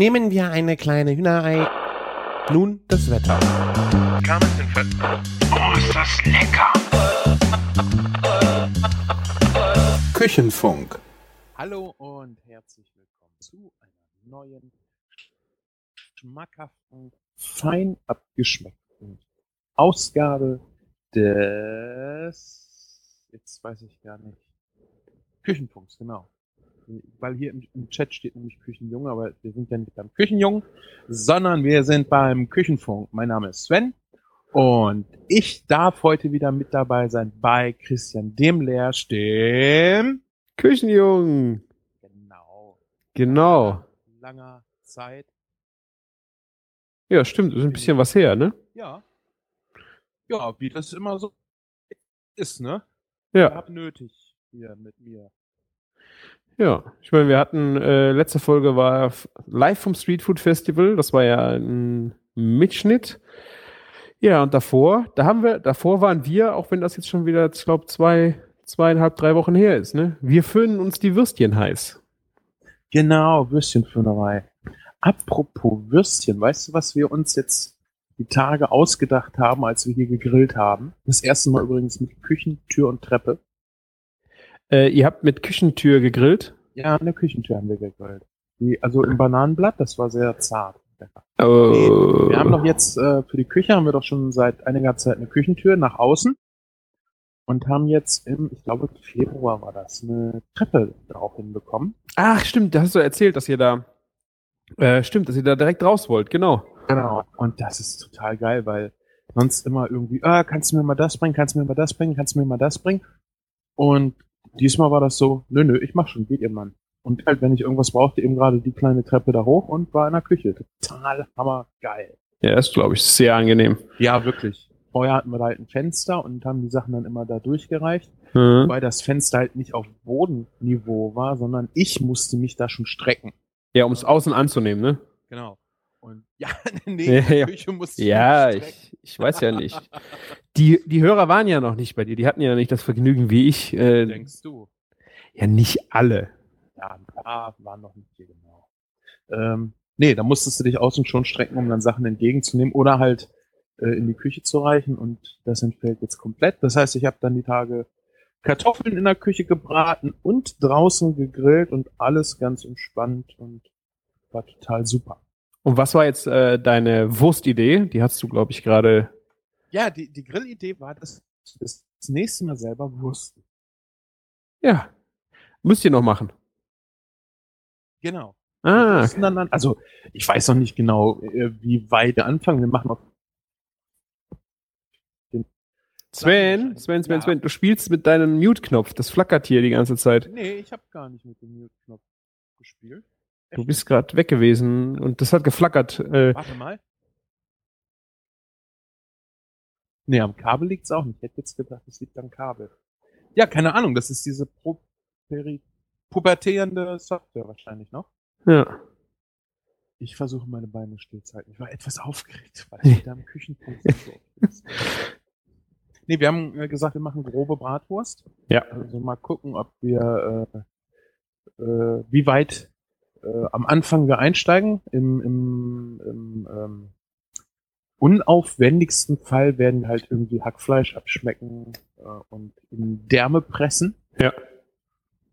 Nehmen wir eine kleine Hühnerei. Nun das Wetter. Oh, ist das lecker! Küchenfunk. Hallo und herzlich willkommen zu einer neuen, schmackhaften, fein abgeschmeckten Ausgabe des, jetzt weiß ich gar nicht, Küchenfunks, genau. Weil hier im, im Chat steht nämlich Küchenjunge, aber wir sind ja nicht beim Küchenjungen, sondern wir sind beim Küchenfunk. Mein Name ist Sven und ich darf heute wieder mit dabei sein bei Christian dem Lehrsch, dem Küchenjungen. genau Genau. langer Zeit. Ja, stimmt. Ist ein bisschen was her, ne? Ja. Ja, wie das immer so ist, ne? Ja. habt nötig hier mit mir. Ja. Ich meine, wir hatten, äh, letzte Folge war live vom Street Food Festival. Das war ja ein Mitschnitt. Ja, und davor, da haben wir, davor waren wir, auch wenn das jetzt schon wieder, ich glaube, zwei, zweieinhalb, drei Wochen her ist, ne? Wir föhnen uns die Würstchen heiß. Genau, Würstchenfüllerei. Apropos Würstchen, weißt du, was wir uns jetzt die Tage ausgedacht haben, als wir hier gegrillt haben? Das erste Mal übrigens mit Küchen, Tür und Treppe. Äh, ihr habt mit Küchentür gegrillt. Ja, der Küchentür haben wir gegrillt. Die, also im Bananenblatt, das war sehr zart. Oh. Nee, wir haben doch jetzt äh, für die Küche haben wir doch schon seit einiger Zeit eine Küchentür nach außen und haben jetzt im, ich glaube Februar war das, eine Treppe drauf hinbekommen. Ach, stimmt, da hast du erzählt, dass ihr da, äh, stimmt, dass ihr da direkt raus wollt, genau. Genau. Und das ist total geil, weil sonst immer irgendwie, ah, kannst du mir mal das bringen, kannst du mir mal das bringen, kannst du mir mal das bringen. Und diesmal war das so, nö, nö, ich mach schon, geht ihr Mann. Und halt, wenn ich irgendwas brauchte, eben gerade die kleine Treppe da hoch und war in der Küche. Total hammergeil. Ja, ist, glaube ich, sehr angenehm. Ja, wirklich. Vorher hatten wir da halt ein Fenster und haben die Sachen dann immer da durchgereicht, Mhm. weil das Fenster halt nicht auf Bodenniveau war, sondern ich musste mich da schon strecken. Ja, um es außen anzunehmen, ne? Genau. Und ja, nee, Ja, ja. Küche musste ich Ja, ich, ich weiß ja nicht. Die, die Hörer waren ja noch nicht bei dir. Die hatten ja nicht das Vergnügen wie ich. Äh, Denkst du? ja, nicht alle. Ja, da waren noch nicht hier genau. Ähm, nee, da musstest du dich außen schon strecken, um dann Sachen entgegenzunehmen oder halt äh, in die Küche zu reichen und das entfällt jetzt komplett. Das heißt, ich habe dann die Tage Kartoffeln in der Küche gebraten und draußen gegrillt und alles ganz entspannt und war total super. Und was war jetzt äh, deine Wurstidee? Die hast du, glaube ich, gerade. Ja, die, die Grillidee war, das, das, das nächste Mal selber wursten. Ja. Müsst ihr noch machen. Genau. Ah, Wursten dann, also ich weiß noch nicht genau, äh, wie weit wir anfangen. Wir machen noch Sven, Sven, Sven, Ja. Sven, du spielst mit deinem Mute-Knopf. Das flackert hier die ganze Zeit. Nee, ich habe gar nicht mit dem Mute-Knopf gespielt. Du bist gerade weg gewesen und das hat geflackert. Äh, Warte mal. Nee, am Kabel liegt's auch nicht. Ich hätte jetzt gedacht, es liegt am Kabel. Ja, keine Ahnung, das ist diese Pro Peri pubertierende Software wahrscheinlich noch. ja. Ich versuche meine Beine stillzuhalten. Ich war etwas aufgeregt, weil ich wieder am Küchenpunkt so ist. Nee, wir haben äh, gesagt, wir machen grobe Bratwurst. Ja. Also mal gucken, ob wir, äh, äh, wie weit äh, am Anfang wir einsteigen. Im, im, im ähm, unaufwendigsten Fall werden wir halt irgendwie Hackfleisch abschmecken äh, und in Därme pressen. Ja.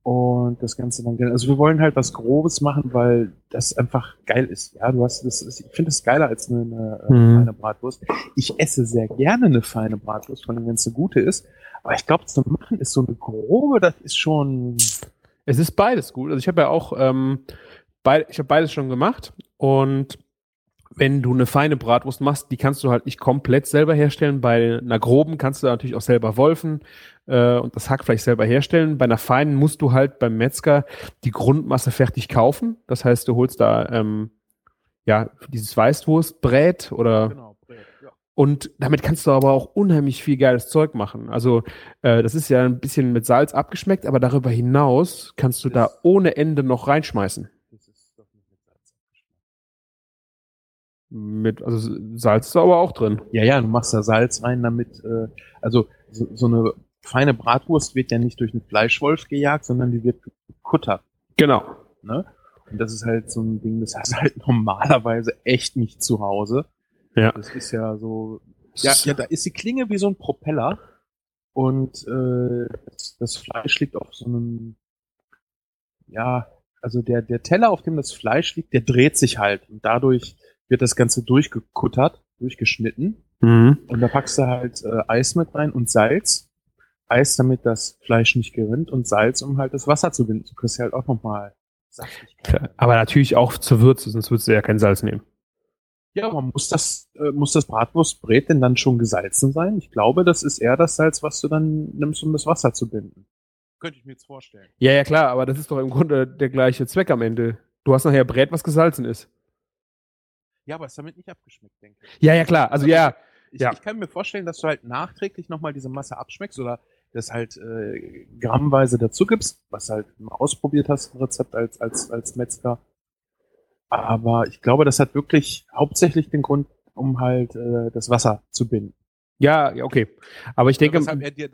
Und das Ganze dann, also wir wollen halt was Grobes machen, weil das einfach geil ist. Ja, du hast das, ich finde das geiler als eine, eine äh, Mhm. feine Bratwurst. Ich esse sehr gerne eine feine Bratwurst, vor allem wenn es eine gute ist. Aber ich glaube, zu machen ist so eine grobe, das ist schon, Es ist beides gut. Also ich habe ja auch, ähm, beid, ich habe beides schon gemacht und wenn du eine feine Bratwurst machst, die kannst du halt nicht komplett selber herstellen. Bei einer groben kannst du natürlich auch selber wolfen äh, und das Hackfleisch selber herstellen. Bei einer feinen musst du halt beim Metzger die Grundmasse fertig kaufen. Das heißt, du holst da ähm, ja dieses Weißwurstbrät oder genau, Brät, ja. und damit kannst du aber auch unheimlich viel geiles Zeug machen. Also äh, das ist ja ein bisschen mit Salz abgeschmeckt, aber darüber hinaus kannst du da ohne Ende noch reinschmeißen. Das ist doch nicht mit Salz abgeschmeckt. Mit, also Salz ist da aber auch drin. Ja, ja, du machst da Salz rein, damit, äh, also so, so eine feine Bratwurst wird ja nicht durch einen Fleischwolf gejagt, sondern die wird gekuttert. Genau. Ne? Und das ist halt so ein Ding, das hast du halt normalerweise echt nicht zu Hause. Ja. Das ist ja so, ja, ja, da ist die Klinge wie so ein Propeller und äh, das, das Fleisch liegt auf so einem, ja, also der, der Teller, auf dem das Fleisch liegt, der dreht sich halt und dadurch wird das Ganze durchgekuttert, durchgeschnitten Mhm. und da packst du halt äh, Eis mit rein und Salz. Eis, damit das Fleisch nicht gerinnt und Salz, um halt das Wasser zu binden. Du kriegst ja halt auch nochmal Saftigkeit. Aber natürlich auch zur Würze, sonst würdest du ja kein Salz nehmen. Ja, aber muss das, äh, muss das Bratwurstbrät denn dann schon gesalzen sein? Ich glaube, das ist eher das Salz, was du dann nimmst, um das Wasser zu binden. Könnte ich mir jetzt vorstellen. Ja, ja, klar, aber das ist doch im Grunde der gleiche Zweck am Ende. Du hast nachher Brät, was gesalzen ist. Ja, aber ist damit nicht abgeschmeckt, denke ich. Ja, ja, klar. Also ja, Ich, Ja. ich kann mir vorstellen, dass du halt nachträglich nochmal diese Masse abschmeckst oder das halt äh, grammweise dazu gibst, was halt ausprobiert hast, ein Rezept als, als, als Metzger. Aber ich glaube, das hat wirklich hauptsächlich den Grund, um halt äh, das Wasser zu binden. ja, ja, okay. Aber ich denke, weshalb er dir,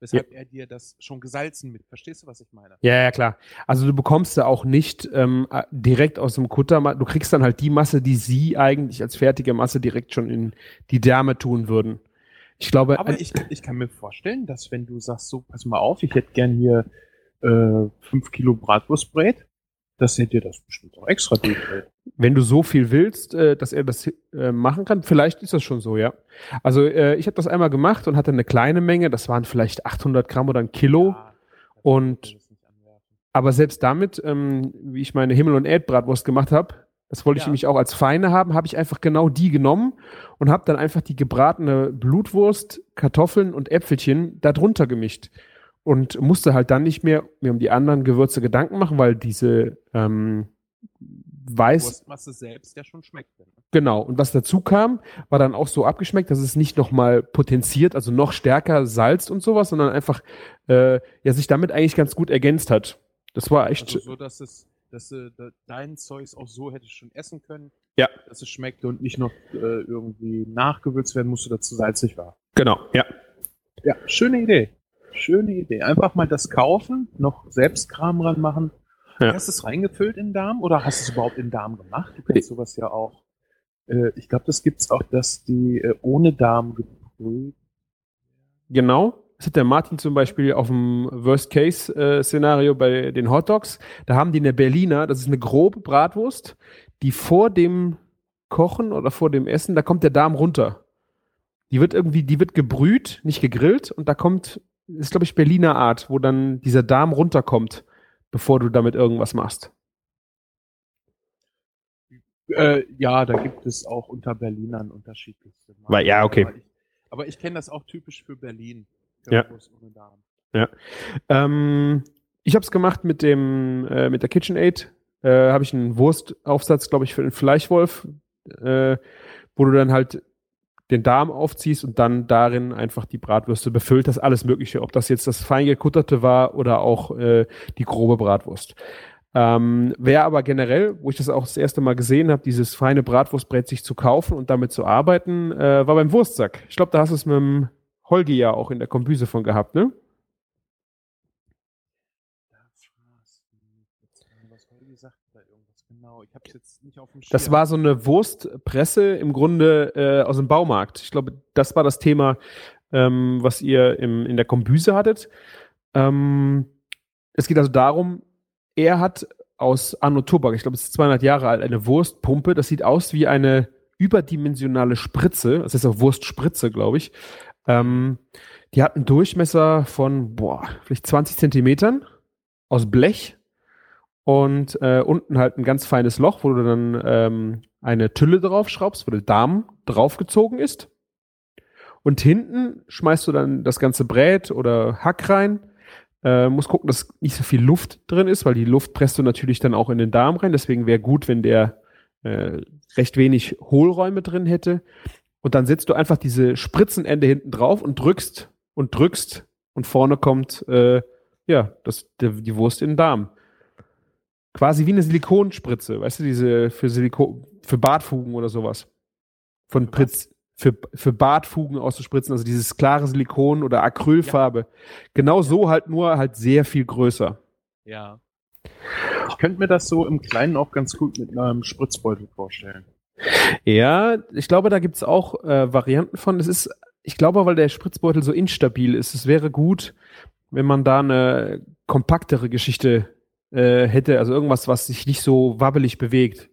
weshalb er dir das schon gesalzen mit. Verstehst du, was ich meine? ja, ja, klar. Also du bekommst ja auch nicht ähm, äh, direkt aus dem Kutter, du kriegst dann halt die Masse, die sie eigentlich als fertige Masse direkt schon in die Därme tun würden. Ich glaube, Aber ich, ich kann mir vorstellen, dass wenn du sagst, so, pass mal auf, ich hätte gern hier äh, fünf Kilo Bratwurstbrät, dass er dir das bestimmt auch extra durchdreht. wenn du so viel willst, äh, dass er das äh, machen kann, vielleicht ist das schon so, ja. Also äh, ich habe das einmal gemacht und hatte eine kleine Menge, das waren vielleicht 800 Gramm oder ein Kilo. Ja, und-. Aber selbst damit, ähm, wie ich meine Himmel- und Erdbratwurst gemacht habe, das wollte ich Ja. nämlich auch als feine haben, habe ich einfach genau die genommen und habe dann einfach die gebratene Blutwurst, Kartoffeln und Äpfelchen darunter gemischt. Und musste halt dann nicht mehr mir um die anderen Gewürze Gedanken machen, weil diese ähm, Weiß, Wurstmasse selbst ja schon schmeckt. Ne? Genau. Und was dazu kam, war dann auch so abgeschmeckt, dass es nicht nochmal potenziert, also noch stärker salzt und sowas, sondern einfach äh, ja sich damit eigentlich ganz gut ergänzt hat. Das war echt. Also so, dass es, dass du da- dein Zeugs auch so hättest schon essen können, Ja. dass es schmeckt und nicht noch äh, irgendwie nachgewürzt werden musste, dazu salzig war. genau, ja. Ja, schöne Idee. Schöne Idee. Einfach mal das kaufen, noch selbst Kram ranmachen. Ja. Hast du es reingefüllt in den Darm oder hast du es überhaupt in den Darm gemacht? Du kannst sowas ja auch. Äh, ich glaube, das gibt's auch, dass die äh, ohne Darm gebrüht. Genau. Das hat der Martin zum Beispiel auf dem Worst-Case-Szenario bei den Hot Dogs. Da haben die eine Berliner, das ist eine grobe Bratwurst, die vor dem Kochen oder vor dem Essen, da kommt der Darm runter. Die wird irgendwie, die wird gebrüht, nicht gegrillt und da kommt, ist glaube ich Berliner Art, wo dann dieser Darm runterkommt, bevor du damit irgendwas machst. Äh, ja, da gibt es auch unter Berlinern unterschiedlichste. Marken. Weil- ja, okay. Aber ich, ich kenne das auch typisch für Berlin. Ja. Ohne Darm. Ähm, ich habe es gemacht mit dem äh, mit der KitchenAid. Äh, habe ich einen Wurstaufsatz, glaube ich, für den Fleischwolf, äh, wo du dann halt den Darm aufziehst und dann darin einfach die Bratwürste befüllt hast, alles Mögliche, ob das jetzt das fein gekutterte war oder auch äh, die grobe Bratwurst. Ähm, Wer aber generell, wo ich das auch das erste Mal gesehen habe, dieses feine Bratwurstbrett sich zu kaufen und damit zu arbeiten, äh, war beim Wurstsack. Ich glaube, da hast du es mit dem Holgi ja auch in der Kombüse von gehabt, ne? Da fraß jetzt mal, Was Holgi sagt da irgendwas es jetzt nicht auf dem Schirm. Das war so eine Wurstpresse im Grunde äh, aus dem Baumarkt. Ich glaube, das war das Thema, ähm, was ihr im, in der Kombüse hattet. Ähm, es geht also darum, er hat aus Anno Tobak, ich glaube, es ist 200 Jahre alt, eine Wurstpumpe. Das sieht aus wie eine überdimensionale Spritze. Das ist auch Wurstspritze, glaube ich. Ähm, die hat einen Durchmesser von, boah, vielleicht 20 Zentimetern aus Blech und äh, unten halt ein ganz feines Loch, wo du dann ähm, eine Tülle draufschraubst, wo der Darm draufgezogen ist. Und hinten schmeißt du dann das ganze Brät oder Hack rein. Äh, muss gucken, dass nicht so viel Luft drin ist, weil die Luft presst du natürlich dann auch in den Darm rein. Deswegen wäre gut, wenn der äh, recht wenig Hohlräume drin hätte. Und dann setzt du einfach diese Spritzenende hinten drauf und drückst und drückst und vorne kommt äh, ja das, der, die Wurst in den Darm quasi wie eine Silikonspritze, weißt du, diese für Silikon, für Bartfugen oder sowas. Von? Pritz, für, für Bartfugen auszuspritzen, also dieses klare Silikon oder Acrylfarbe. Genau so halt nur halt sehr viel größer. Ja. Ich könnte mir das so im Kleinen auch ganz gut mit einem Spritzbeutel vorstellen. Ja, ich glaube, da gibt's auch äh, Varianten von. Es ist, ich glaube, weil der Spritzbeutel so instabil ist, es wäre gut, wenn man da eine kompaktere Geschichte äh, hätte, also irgendwas, was sich nicht so wabbelig bewegt.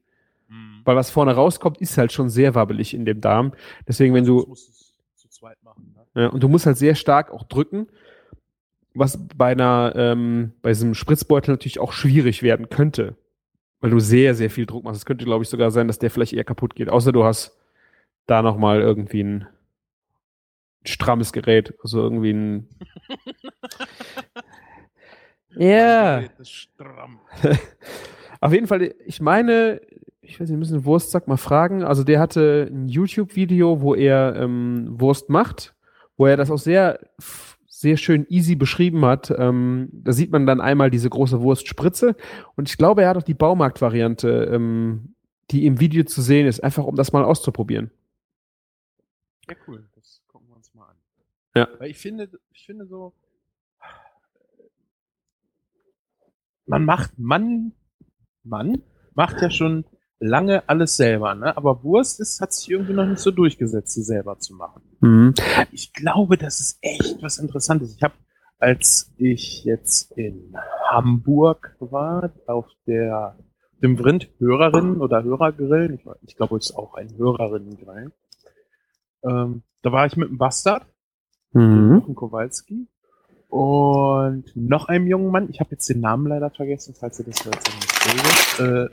Mhm. Weil was vorne rauskommt, ist halt schon sehr wabbelig in dem Darm. Deswegen, wenn Also, du, zu zweit machen. Ne? ja, und du musst halt sehr stark auch drücken, was bei einer, ähm, bei diesem Spritzbeutel natürlich auch schwierig werden könnte. Weil du sehr, sehr viel Druck machst. Es könnte, glaube ich, sogar sein, dass der vielleicht eher kaputt geht. Außer du hast da nochmal irgendwie ein strammes Gerät. Also irgendwie ein. ja. Stramm. Auf jeden Fall, ich meine, ich weiß nicht, wir müssen den Wurstsack mal fragen. Also der hatte ein YouTube-Video, wo er ähm, Wurst macht, wo er das auch sehr, sehr schön easy beschrieben hat. Ähm, da sieht man dann einmal diese große Wurstspritze und ich glaube, er hat auch die Baumarkt-Variante, ähm, die im Video zu sehen ist, einfach um das mal auszuprobieren. Ja, cool. Das gucken wir uns mal an. Ja. Weil ich finde, ich finde so, man macht, man, man macht ja schon lange alles selber, ne? Aber Wurst ist, hat sich irgendwie noch nicht so durchgesetzt, sie selber zu machen. Mhm. Ich glaube, das ist echt was Interessantes. Ich habe, als ich jetzt in Hamburg war, auf der dem Vrind Hörerinnen oder Hörergrillen, ich, ich glaube, es ist auch ein Hörerinnengrillen, ähm, da war ich mit dem Bastard, Mhm. Kowalski und noch einem jungen Mann, ich habe jetzt den Namen leider vergessen, falls ihr das jetzt nicht. Äh,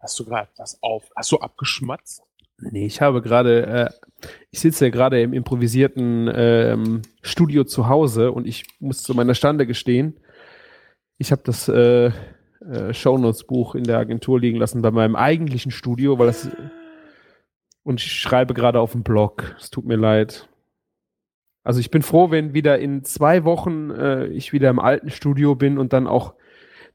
hast du gerade was auf? Hast du abgeschmatzt? Nee, ich habe gerade, äh, ich sitze ja gerade im improvisierten ähm, Studio zu Hause und ich muss zu meiner Stande gestehen, ich habe das äh, äh, Shownotes-Buch in der Agentur liegen lassen bei meinem eigentlichen Studio, weil das und ich schreibe gerade auf dem Blog. Es tut mir leid. Also ich bin froh, wenn wieder in zwei Wochen äh, ich wieder im alten Studio bin und dann auch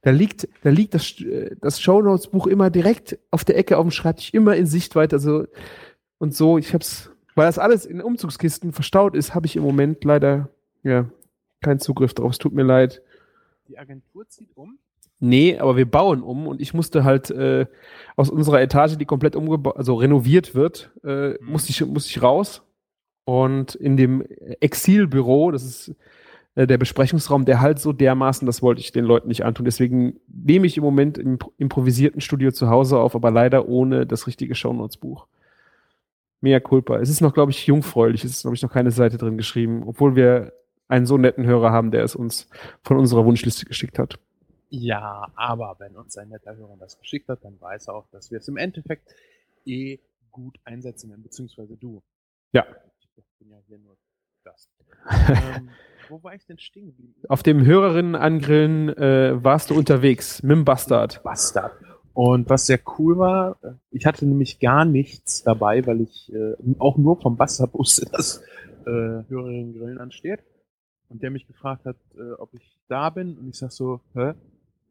da liegt, da liegt das, äh, das Shownotes-Buch immer direkt auf der Ecke auf dem Schreibtisch, immer in Sichtweite. Also und so, ich hab's, weil das alles in Umzugskisten verstaut ist, habe ich im Moment leider ja keinen Zugriff drauf. Es tut mir leid. Die Agentur zieht um. Nee, aber wir bauen um und ich musste halt äh, aus unserer Etage, die komplett umgebaut, also renoviert wird, äh, Mhm. musste ich, musste ich raus. Und in dem Exilbüro, das ist äh, der Besprechungsraum, der halt so dermaßen, das wollte ich den Leuten nicht antun. Deswegen nehme ich im Moment im improvisierten Studio zu Hause auf, aber leider ohne das richtige Shownotes-Buch. Mea culpa. Es ist noch, glaube ich, jungfräulich. Es ist, glaube ich, noch keine Seite drin geschrieben, obwohl wir einen so netten Hörer haben, der es uns von unserer Wunschliste geschickt hat. Ja, aber wenn uns ein netter Hörer das geschickt hat, dann weiß er auch, dass wir es im Endeffekt eh gut einsetzen werden, beziehungsweise du. Ja. Bin ja hier nur Gast. ähm, wo war ich denn stehen geblieben? Auf dem Hörerinnen angrillen äh, warst du unterwegs mit dem Bastard. Bastard. Und was sehr cool war, äh, ich hatte nämlich gar nichts dabei, weil ich äh, auch nur vom Bastard wusste, dass äh, Hörerinnen Grillen ansteht. Und der mich gefragt hat, äh, ob ich da bin. Und ich sag so, hä?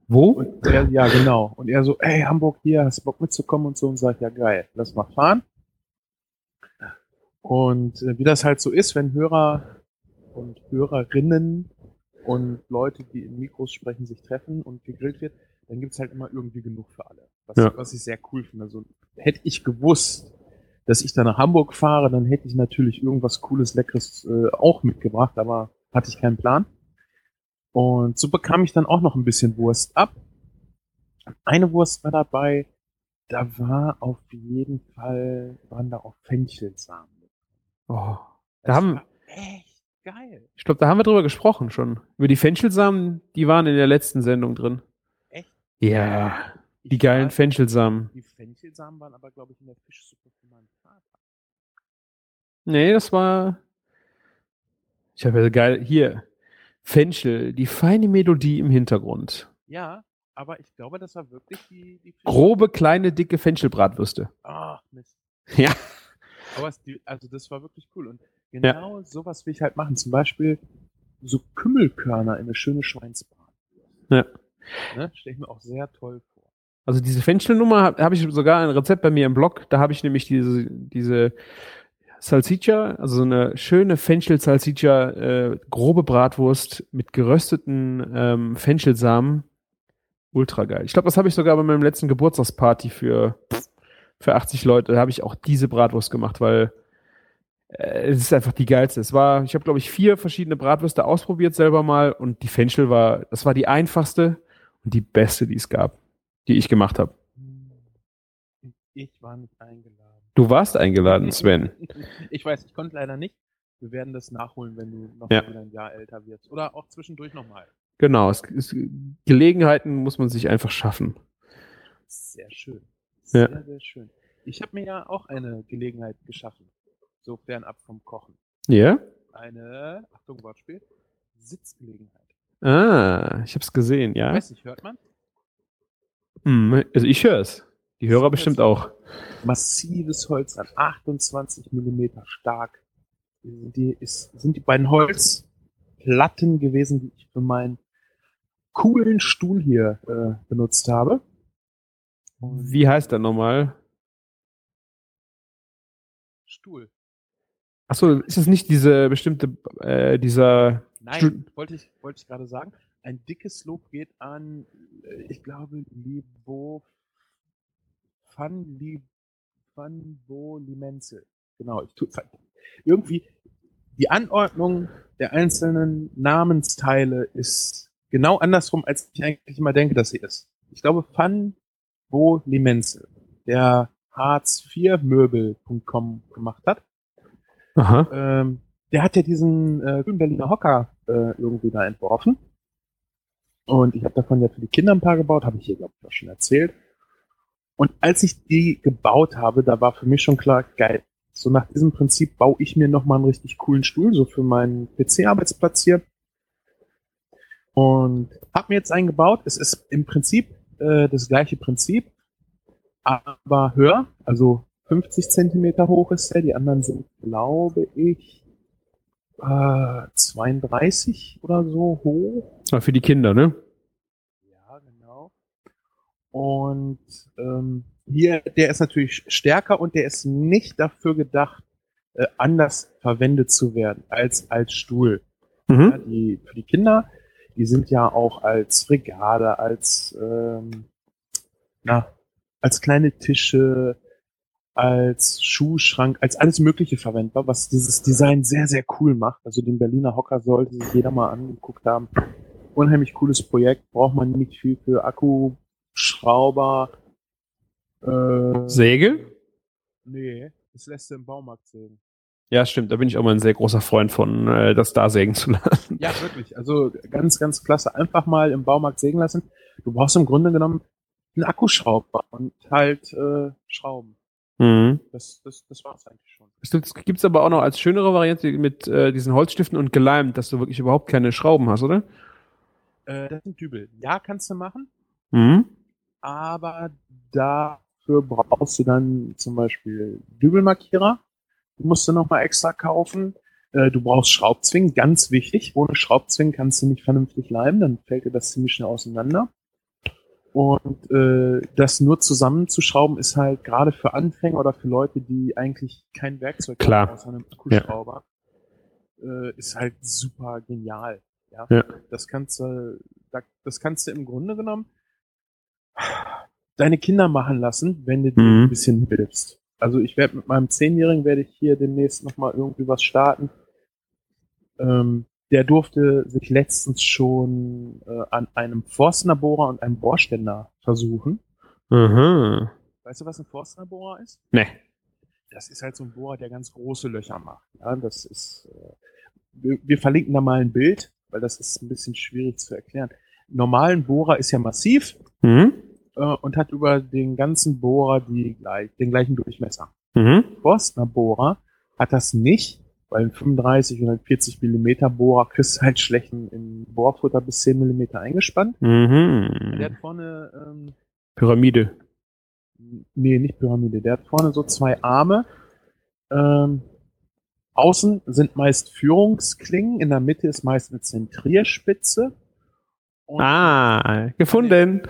Wo? Er, ja, genau. Und er so, ey, Hamburg hier, hast du Bock mitzukommen und so und sagt, ja geil, lass mal fahren. Und äh, wie das halt so ist, wenn Hörer und Hörerinnen und Leute, die in Mikros sprechen, sich treffen und gegrillt wird, dann gibt's halt immer irgendwie genug für alle. Was, Ja. was ich sehr cool finde. Also hätte ich gewusst, dass ich da nach Hamburg fahre, dann hätte ich natürlich irgendwas Cooles, Leckeres äh, auch mitgebracht, aber hatte ich keinen Plan. Und so bekam ich dann auch noch ein bisschen Wurst ab. Eine Wurst war dabei, da war auf jeden Fall, waren da auch Fenchelsamen. Oh, da haben, echt geil. ich glaube, da haben wir drüber gesprochen schon. Über die Fenchelsamen, die waren in der letzten Sendung drin. Echt? Ja, die Ich geilen war- Fenchelsamen. Die Fenchelsamen waren aber, glaube ich, in der Fischsuppe von meinem Vater. Nee, das war. Ich habe ja geil. Hier. Fenchel, die feine Melodie im Hintergrund. Ja, aber ich glaube, das war wirklich die, die Grobe, kleine, dicke Fenchelbratwürste. Ach, Mist. Ja. Aber es, also das war wirklich cool. Und genau sowas will ich halt machen. Zum Beispiel so Kümmelkörner in eine schöne Schweinsbrat. Ja. Ne? Stelle ich mir auch sehr toll vor. Also diese Fenchelnummer habe hab ich sogar ein Rezept bei mir im Blog. Da habe ich nämlich diese, diese Salsiccia, also so eine schöne Fenchel-Salsiccia, äh, grobe Bratwurst mit gerösteten ähm, Fenchelsamen. Ultra geil. Ich glaube, das habe ich sogar bei meinem letzten Geburtstagsparty für, für 80 Leute, habe ich auch diese Bratwurst gemacht, weil äh, es ist einfach die geilste. Es war, ich habe, glaube ich, vier verschiedene Bratwürste ausprobiert selber mal und die Fenchel war, das war die einfachste und die beste, die es gab, die ich gemacht habe. Ich war nicht eingeladen. Du warst eingeladen, Sven. ich weiß, ich konnte leider nicht. Wir werden das nachholen, wenn du noch Ja. wieder ein Jahr älter wirst. Oder auch zwischendurch nochmal. Genau, es, es, Gelegenheiten muss man sich einfach schaffen. Sehr schön. Ja. Sehr, sehr schön. Ich habe mir ja auch eine Gelegenheit geschaffen. So fernab vom Kochen. Ja? Eine, Achtung, Wortspiel, Sitzgelegenheit. Ah, ich habe es gesehen, ja. Weiß nicht, hört man? Hm, also ich höre es. Die Hörer bestimmt auch. Massives Holz an 28 Millimeter stark. Die ist, sind die beiden Holzplatten gewesen, die ich für meinen coolen Stuhl hier äh, benutzt habe. Wie heißt der nochmal? Stuhl. Achso, ist es nicht diese bestimmte, äh, dieser Nein, Stu- wollte ich, wollte ich gerade sagen. Ein dickes Lob geht an, äh, ich glaube, Libo Van Li, Van Bo Limenzel. Genau, ich tu, irgendwie die Anordnung der einzelnen Namensteile ist genau andersrum, als ich eigentlich immer denke, dass sie ist. Ich glaube, Van Bo Limenzel, der Hartz4Möbel.com gemacht hat, Aha. ähm, der hat ja diesen äh, Berliner Hocker äh, irgendwie da entworfen. Und ich habe davon ja für die Kinder ein paar gebaut, habe ich hier, glaube ich, auch schon erzählt. Und als ich die gebaut habe, da war für mich schon klar, geil. So nach diesem Prinzip baue ich mir nochmal einen richtig coolen Stuhl, so für meinen PC-Arbeitsplatz hier. Und habe mir jetzt einen gebaut. Es ist im Prinzip äh, das gleiche Prinzip, aber höher. Also 50 Zentimeter hoch ist der. Die anderen sind, glaube ich, äh, 32 oder so hoch. Ah, Für die Kinder, ne? Ja, genau. Und ähm, hier, der ist natürlich stärker und der ist nicht dafür gedacht, äh, anders verwendet zu werden als als Stuhl. Ja, Mhm. die, für die Kinder, die sind ja auch als Regale, als ähm, na, als kleine Tische, als Schuhschrank, als alles Mögliche verwendbar, was dieses Design sehr, sehr cool macht. Also den Berliner Hocker sollte sich jeder mal angeguckt haben. Unheimlich cooles Projekt, braucht man nicht viel für Akku, Schrauber. Äh, Säge? nee, das lässt du im Baumarkt sägen. Ja, stimmt. Da bin ich auch mal ein sehr großer Freund von, äh, das da sägen zu lassen. Ja, wirklich. Also ganz, ganz klasse. Einfach mal im Baumarkt sägen lassen. Du brauchst im Grunde genommen einen Akkuschrauber und halt äh, Schrauben. Mhm. Das, das, das war's eigentlich schon. Es gibt- gibt's aber auch noch als schönere Variante mit äh, diesen Holzstiften und geleimt, dass du wirklich überhaupt keine Schrauben hast, oder? Äh, das sind Dübel. Ja, kannst du machen, Mhm. aber dafür brauchst du dann zum Beispiel Dübelmarkierer. Musst du nochmal extra kaufen. Äh, du brauchst Schraubzwingen, ganz wichtig. Ohne Schraubzwingen kannst du nicht vernünftig leimen, dann fällt dir das ziemlich schnell auseinander. Und äh, das nur zusammenzuschrauben ist halt gerade für Anfänger oder für Leute, die eigentlich kein Werkzeug Klar. haben, außer einem Akkuschrauber, äh, ist halt super genial. Ja? Ja. Das kannst du, da- das kannst du im Grunde genommen deine Kinder machen lassen, wenn du dir Mhm. ein bisschen hilfst. Also ich werde mit meinem Zehnjährigen werde ich hier demnächst nochmal irgendwie was starten. Ähm, der durfte sich letztens schon äh, an einem Forstnerbohrer und einem Bohrständer versuchen. Aha. Weißt du, was ein Forstnerbohrer ist? Ne. Das ist halt so ein Bohrer, der ganz große Löcher macht. Ja, das ist, äh, wir, wir verlinken da mal ein Bild, weil das ist ein bisschen schwierig zu erklären. Normalen Bohrer ist ja massiv Mhm. Äh, und hat über den ganzen Bohrer die, gleich, den gleichen Durchmesser. Mhm. Forstner Bohrer hat das nicht, weil ein 35 oder ein 40 Millimeter Bohrer kriegst du halt schlecht in, Bohrfutter bis 10 Millimeter eingespannt. Der Mhm. hat vorne, ähm, Pyramide. nee, nicht Pyramide, der hat vorne so zwei Arme. Ähm, außen sind meist Führungsklingen, in der Mitte ist meist eine Zentrierspitze. Ah, gefunden.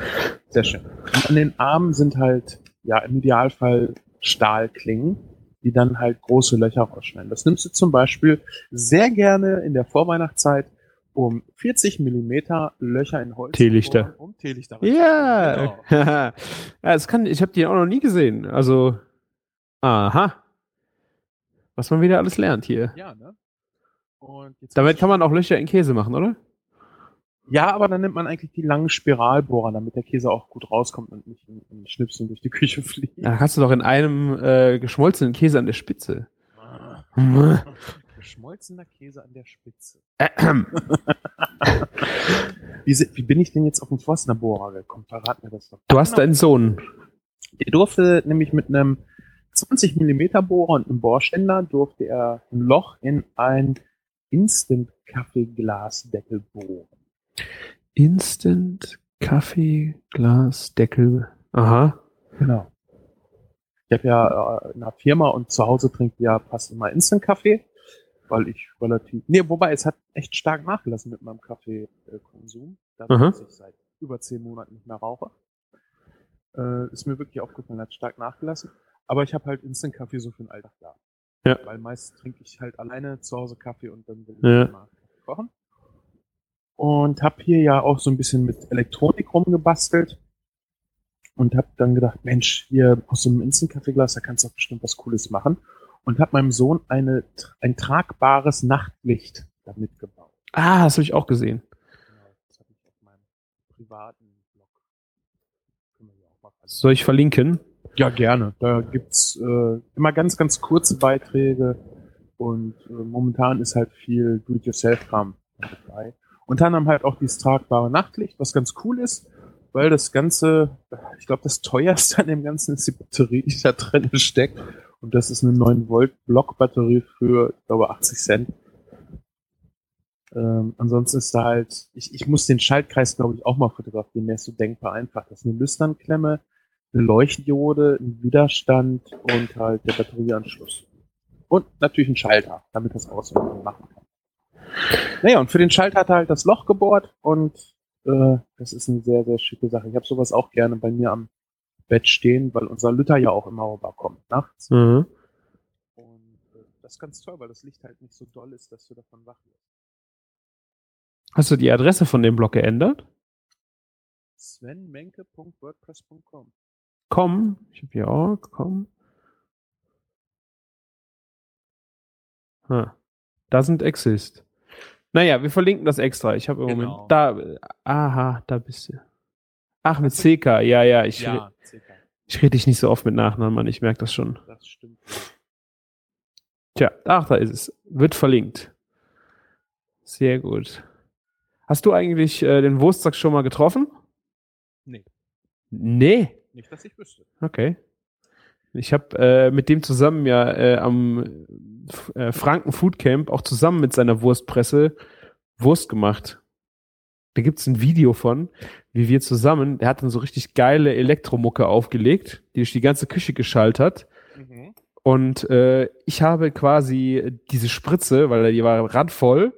Sehr schön. Und an den Armen sind halt, ja, im Idealfall Stahlklingen, die dann halt große Löcher rausschneiden. Das nimmst du zum Beispiel sehr gerne in der Vorweihnachtszeit, um 40 Millimeter Löcher in Holz Teelichter. um Teelichter Ja, Genau. ja, das kann, ich habe die auch noch nie gesehen. Also, aha. Was man wieder alles lernt hier. Ja, ne? Und jetzt Damit kann man auch Löcher in Käse machen, oder? Ja, aber dann nimmt man eigentlich die langen Spiralbohrer, damit der Käse auch gut rauskommt und nicht in, in Schnipseln durch die Küche fliegt. Ja, kannst du doch in einem äh, geschmolzenen Käse an der Spitze. Geschmolzener Käse an der Spitze. Wie, wie bin ich denn jetzt auf den Forstner Bohrer gekommen? Verrat mir das doch. Du hast deinen Sohn. Der durfte nämlich mit einem 20 Millimeter Bohrer und einem Bohrständer durfte er ein Loch in ein Instant-Kaffeeglasdeckel bohren. Instant Kaffee, Glas, Deckel. Aha. Genau. Ich habe ja äh, in einer Firma und zu Hause trinke ich ja fast immer Instant-Kaffee, weil ich relativ. Nee, wobei es hat echt stark nachgelassen mit meinem Kaffeekonsum, da Aha. ich seit über zehn Monaten nicht mehr rauche. Äh, ist mir wirklich aufgefallen, hat stark nachgelassen. Aber ich habe halt Instant-Kaffee so für den Alltag da. Ja. Weil meist trinke ich halt alleine zu Hause Kaffee und dann will ich Ja. mal kochen. Und habe hier ja auch so ein bisschen mit Elektronik rumgebastelt und habe dann gedacht, Mensch, hier aus so einem Instant-Kaffeeglas, da kannst du doch bestimmt was Cooles machen. Und habe meinem Sohn eine, ein tragbares Nachtlicht damit gebaut. Ah, das habe ich auch gesehen. Das habe ich auf meinem privaten Blog. Soll ich verlinken? Ja, gerne. Da gibt's äh, immer ganz, ganz kurze Beiträge und äh, momentan ist halt viel Do-it-yourself-Kram dabei. Unter anderem halt auch dieses tragbare Nachtlicht, was ganz cool ist, weil das Ganze, ich glaube, das teuerste an dem Ganzen ist die Batterie, die da drin steckt. Und das ist eine 9 Volt Block-Batterie für, ich glaube, 80 Cent. Ähm, ansonsten ist da halt, ich, ich muss den Schaltkreis, glaube ich, auch mal fotografieren, der ist so denkbar einfach. Das ist eine Lüsternklemme, eine Leuchtdiode, ein Widerstand und halt der Batterieanschluss. Und natürlich ein Schalter, damit das Auswirkungen machen kann. Naja, und für den Schalter hat er halt das Loch gebohrt und äh, das ist eine sehr, sehr schicke Sache. Ich habe sowas auch gerne bei mir am Bett stehen, weil unser Lütter ja auch immer rüberkommt nachts. Mhm. Und äh, das ist ganz toll, weil das Licht halt nicht so doll ist, dass du davon wach wirst. Hast du die Adresse von dem Blog geändert? svenmenke.wordpress.com Komm, ich habe hier auch, komm. Ha. Doesn't exist. Naja, wir verlinken das extra. Ich habe im Genau. Moment. Da, äh, aha, da bist du. Ach, mit CK. Ja, ja, ich, Ja, ich rede dich nicht so oft mit Nachnamen an. Ich merke das schon. das stimmt. Tja, ach, da ist es. Wird verlinkt. Sehr gut. Hast du eigentlich äh, den Wurstsack schon mal getroffen? Nee. Nee. Nicht, dass ich wüsste. Okay. Ich habe äh, mit dem zusammen ja äh, am äh, Franken Food Camp auch zusammen mit seiner Wurstpresse Wurst gemacht. Da gibt's ein Video von, wie wir zusammen, der hat dann so richtig geile Elektromucke aufgelegt, die durch die ganze Küche geschaltet hat. Mhm. Und äh, ich habe quasi diese Spritze, weil die war randvoll,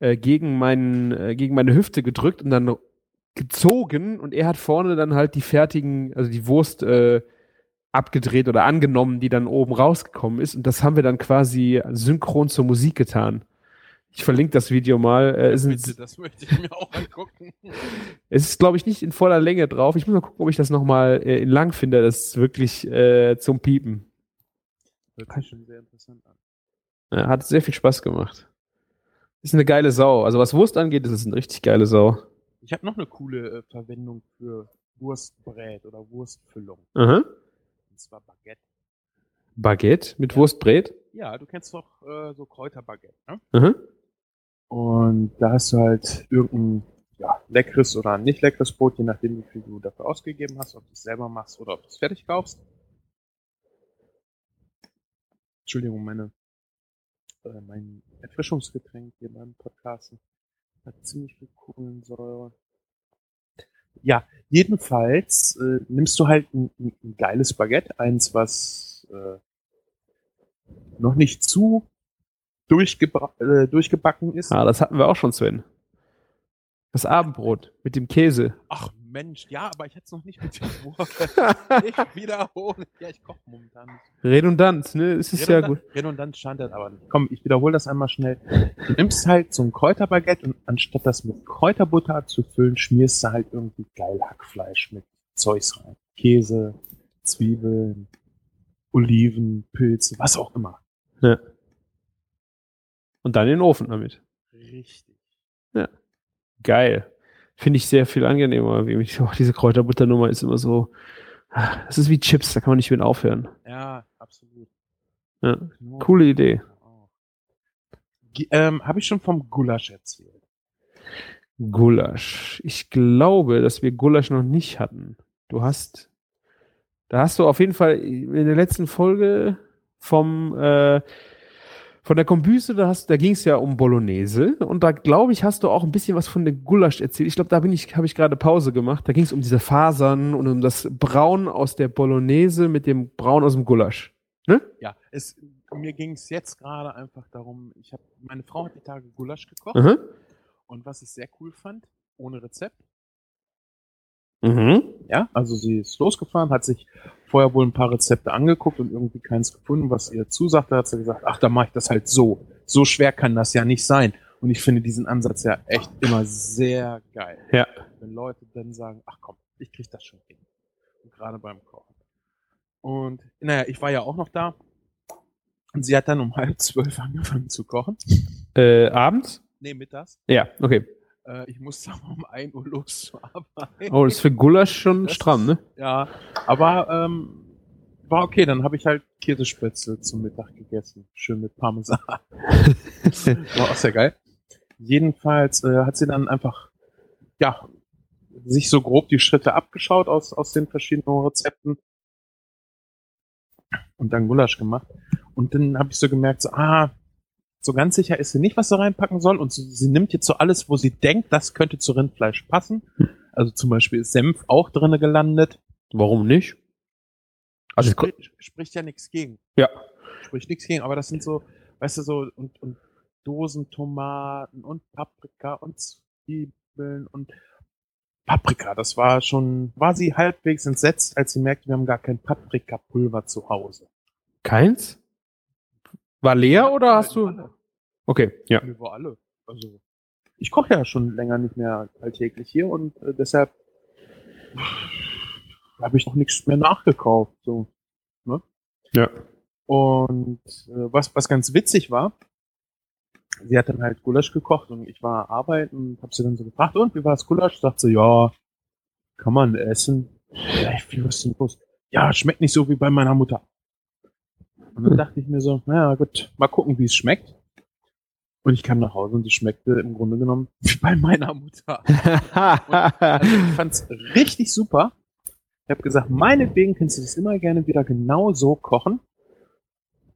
äh, gegen, meinen, äh, gegen meine Hüfte gedrückt und dann gezogen und er hat vorne dann halt die fertigen, also die Wurst äh, abgedreht oder angenommen, die dann oben rausgekommen ist. Und das haben wir dann quasi synchron zur Musik getan. Ich verlinke das Video mal. Äh, es, Bitte, ist, das möchte ich mir auch angucken. es ist, glaube ich, nicht in voller Länge drauf. Ich muss mal gucken, ob ich das nochmal äh, in lang finde. Das ist wirklich äh, zum Piepen. Hört sich schon sehr interessant an. Ja, hat sehr viel Spaß gemacht. Ist eine geile Sau. Also was Wurst angeht, ist es eine richtig geile Sau. Ich habe noch eine coole äh, Verwendung für Wurstbrät oder Wurstfüllung. Aha. Zwar Baguette. Baguette mit Wurstbrät. Ja, du kennst doch äh, so Kräuterbaguette, ne? Aha. Und da hast du halt irgendein ja, leckeres oder nicht leckeres Brot, je nachdem, wie viel du dafür ausgegeben hast, ob du es selber machst oder ob du es fertig kaufst. Entschuldigung, meine, äh, mein Erfrischungsgetränk hier beim Podcasten hat ziemlich viel Kohlensäure. Ja, jedenfalls äh, nimmst du halt ein, ein, geiles Baguette, eins, was äh, noch nicht zu durchgebra- äh, durchgebacken ist. Ah, das hatten wir auch schon, Sven. Das Abendbrot mit dem Käse. Ach Mensch, ja, aber ich hätte es noch nicht mit dem Wurf. ich wiederhole. Ja, ich koche momentan nicht. Redundanz, ne? Es ist ja gut. Redundant schadet aber nicht. Komm, ich wiederhole das einmal schnell. Du nimmst halt so ein Kräuterbaguette und anstatt das mit Kräuterbutter zu füllen, schmierst du halt irgendwie geil Hackfleisch mit Zeugs rein. Käse, Zwiebeln, Oliven, Pilze, was auch immer. Ja. Und dann in den Ofen damit. Richtig. Geil. Finde ich sehr viel angenehmer. Wie mich, oh, diese Kräuterbutternummer ist immer so. ah, Das ist wie Chips, da kann man nicht mit aufhören. Ja, absolut. Ja. Coole Idee. Ähm, Habe ich schon vom Gulasch erzählt? Gulasch. Ich glaube, dass wir Gulasch noch nicht hatten. Du hast, da hast du auf jeden Fall in der letzten Folge vom, äh, von der Kombüse, da, hast- da ging es ja um Bolognese und da glaube ich, hast du auch ein bisschen was von der Gulasch erzählt. Ich glaube, da bin ich, habe ich gerade Pause gemacht. Da ging es um diese Fasern und um das Braun aus der Bolognese mit dem Braun aus dem Gulasch. Ja, es, mir ging es jetzt gerade einfach darum, ich habe, meine Frau hat die Tage Gulasch gekocht Mhm. und was ich sehr cool fand, ohne Rezept. Mhm. Ja, also sie ist losgefahren, hat sich vorher wohl ein paar Rezepte angeguckt und irgendwie keins gefunden, was ihr zusagte, hat sie gesagt, ach, dann mache ich das halt so. So schwer kann das ja nicht sein. Und ich finde diesen Ansatz ja echt immer sehr geil. Ja. Wenn Leute dann sagen, ach komm, ich krieg das schon hin. Und gerade beim Kochen. Und naja, ich war ja auch noch da. Und sie hat dann um halb zwölf angefangen zu kochen. Äh, abends? Nee, mittags. Ja, okay. Äh, ich musste aber um 1 Uhr los zur Arbeit. Oh, das ist für Gulasch schon Das stramm, ne? Ja, aber ähm, war okay. Dann habe ich halt Käsespätzle zum Mittag gegessen. Schön mit Parmesan. war auch sehr geil. Jedenfalls äh, hat sie dann einfach, ja, sich so grob die Schritte abgeschaut aus, aus den verschiedenen Rezepten und dann Gulasch gemacht. Und dann habe ich so gemerkt, so, ah, so ganz sicher ist sie nicht, was sie reinpacken soll. Und so, sie nimmt jetzt so alles, wo sie denkt, das könnte zu Rindfleisch passen. Also zum Beispiel ist Senf auch drinne gelandet. Warum nicht? Also, es ko- Spri spricht ja nichts gegen. ja. Spricht nichts gegen, aber das sind so, weißt du, so, und, und Dosentomaten und Paprika und Zwiebeln und Paprika. Das war schon, war sie halbwegs entsetzt, als sie merkte, wir haben gar kein Paprikapulver zu Hause. Keins? War leer oder hast du? Alle. Okay, ja. Wir war alle. Also, ich koche ja schon länger nicht mehr alltäglich hier und äh, deshalb habe ich noch nichts mehr nachgekauft. So. Ne? Ja. Und äh, was, was ganz witzig war, sie hat dann halt Gulasch gekocht und ich war arbeiten und habe sie dann so gefragt, und wie war das Gulasch? Sagt sie, ja, kann man essen. Ja, wie was los? Ja, schmeckt nicht so wie bei meiner Mutter. Und dann dachte ich mir so, naja, gut, mal gucken, wie es schmeckt. Und ich kam nach Hause und es schmeckte im Grunde genommen wie bei meiner Mutter. Also ich fand's richtig super. Ich habe gesagt, meinetwegen kannst du das immer gerne wieder genau so kochen.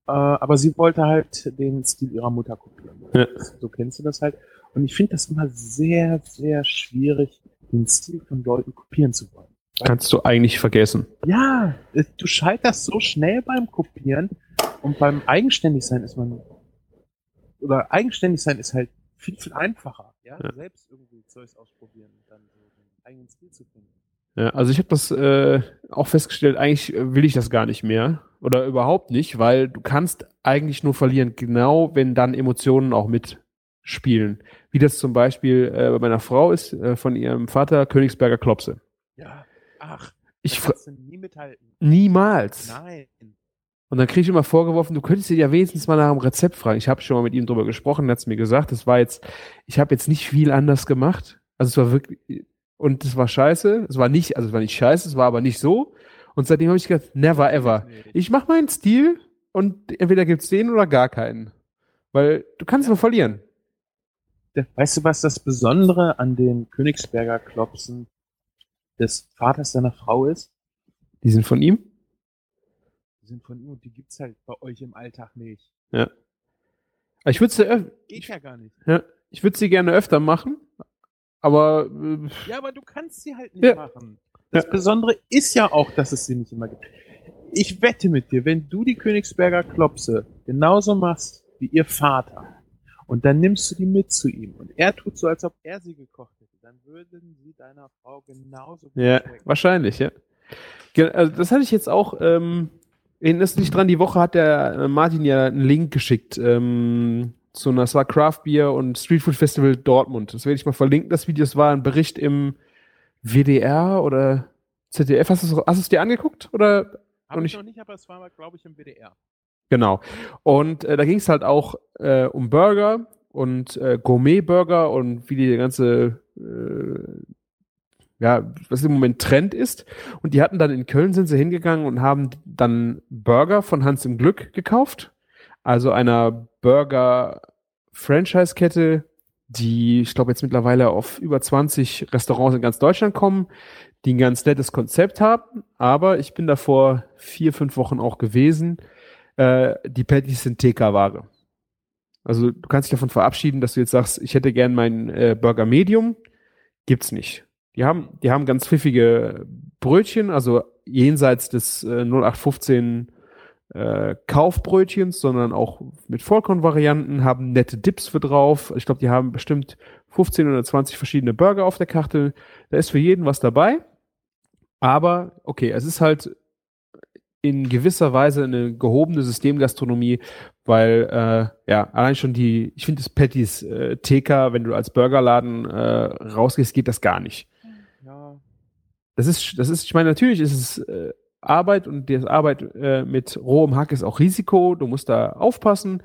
Äh, aber sie wollte halt den Stil ihrer Mutter kopieren. Ja. So kennst du das halt. Und ich finde das immer sehr, sehr schwierig, den Stil von Leuten kopieren zu wollen. Kannst du eigentlich vergessen. Ja, du scheiterst so schnell beim Kopieren und beim Eigenständigsein ist man oder eigenständig sein ist halt viel, viel einfacher. Ja, Ja. selbst irgendwie Zeugs ausprobieren und dann so den eigenen Stil zu finden. Ja, also ich habe das äh, auch festgestellt, eigentlich will ich das gar nicht mehr oder überhaupt nicht, weil du kannst eigentlich nur verlieren, genau wenn dann Emotionen auch mitspielen. Wie das zum Beispiel äh, bei meiner Frau ist, äh, von ihrem Vater Königsberger Klopse. Ja, ach, Ich kannst du nie mithalten. niemals. Nein. Und dann kriege ich immer vorgeworfen, du könntest dir ja wenigstens mal nach dem Rezept fragen. Ich habe schon mal mit ihm drüber gesprochen, er hat es mir gesagt, das war jetzt, ich habe jetzt nicht viel anders gemacht. Also es war wirklich, und es war scheiße. Es war nicht, also es war nicht scheiße, es war aber nicht so. Und seitdem habe ich gedacht, never ever. Ich mache meinen Stil und entweder gibt's den oder gar keinen. Weil du kannst nur verlieren. Weißt du, was das Besondere an den Königsberger Klopsen des Vaters seiner Frau ist? Die sind von ihm. Die sind von ihm und die gibt's halt bei euch im Alltag nicht. Aber Ich würde sie, Geht ja gar nicht. ich würde sie gerne öfter machen. Aber äh, Ja, aber du kannst sie halt nicht Ja. machen. Das Besondere ist ja auch, dass es sie nicht immer gibt. Ich wette mit dir, wenn du die Königsberger Klopse genauso machst wie ihr Vater und dann nimmst du die mit zu ihm und er tut so, als ob er sie gekocht hätte, dann würden sie deiner Frau genauso gut Ja, wahrscheinlich, ja. Also das hatte ich jetzt auch, ähm, erinnerst du dich dran, die Woche hat der äh, Martin ja einen Link geschickt ähm, zu einer, es war Craft Beer und Street Food Festival Dortmund. Das werde ich mal verlinken, das Video. Das war ein Bericht im WDR oder ZDF. Hast du es hast du es dir angeguckt? Oder? Habe ich noch nicht, aber es war, glaube ich, im WDR. Genau. Und äh, da ging es halt auch äh, um Burger und äh, Gourmet-Burger und wie die ganze, ja, was im Moment Trend ist. Und die hatten dann in Köln sind sie hingegangen und haben dann Burger von Hans im Glück gekauft. Also einer Burger-Franchise-Kette, die, ich glaube, jetzt mittlerweile auf über 20 Restaurants in ganz Deutschland kommen, die ein ganz nettes Konzept haben. Aber ich bin da vor vier, fünf Wochen auch gewesen äh, die Patties sind TK-Ware. Also du kannst dich davon verabschieden, dass du jetzt sagst, ich hätte gern meinen äh, Burger Medium. Gibt's nicht. Die haben, die haben ganz pfiffige Brötchen, also jenseits des äh, 0815 äh, Kaufbrötchens, sondern auch mit Vollkornvarianten, haben nette Dips für drauf. Ich glaube, die haben bestimmt 15 oder 20 verschiedene Burger auf der Karte. Da ist für jeden was dabei. Aber okay, es ist halt in gewisser Weise eine gehobene Systemgastronomie, weil äh, ja allein schon die, ich finde das Patties äh, TK, wenn du als Burgerladen äh, rausgehst, geht das gar nicht. Ja, Das ist, das ist, ich meine, natürlich ist es äh, Arbeit und die Arbeit äh, mit rohem Hack ist auch Risiko, du musst da aufpassen,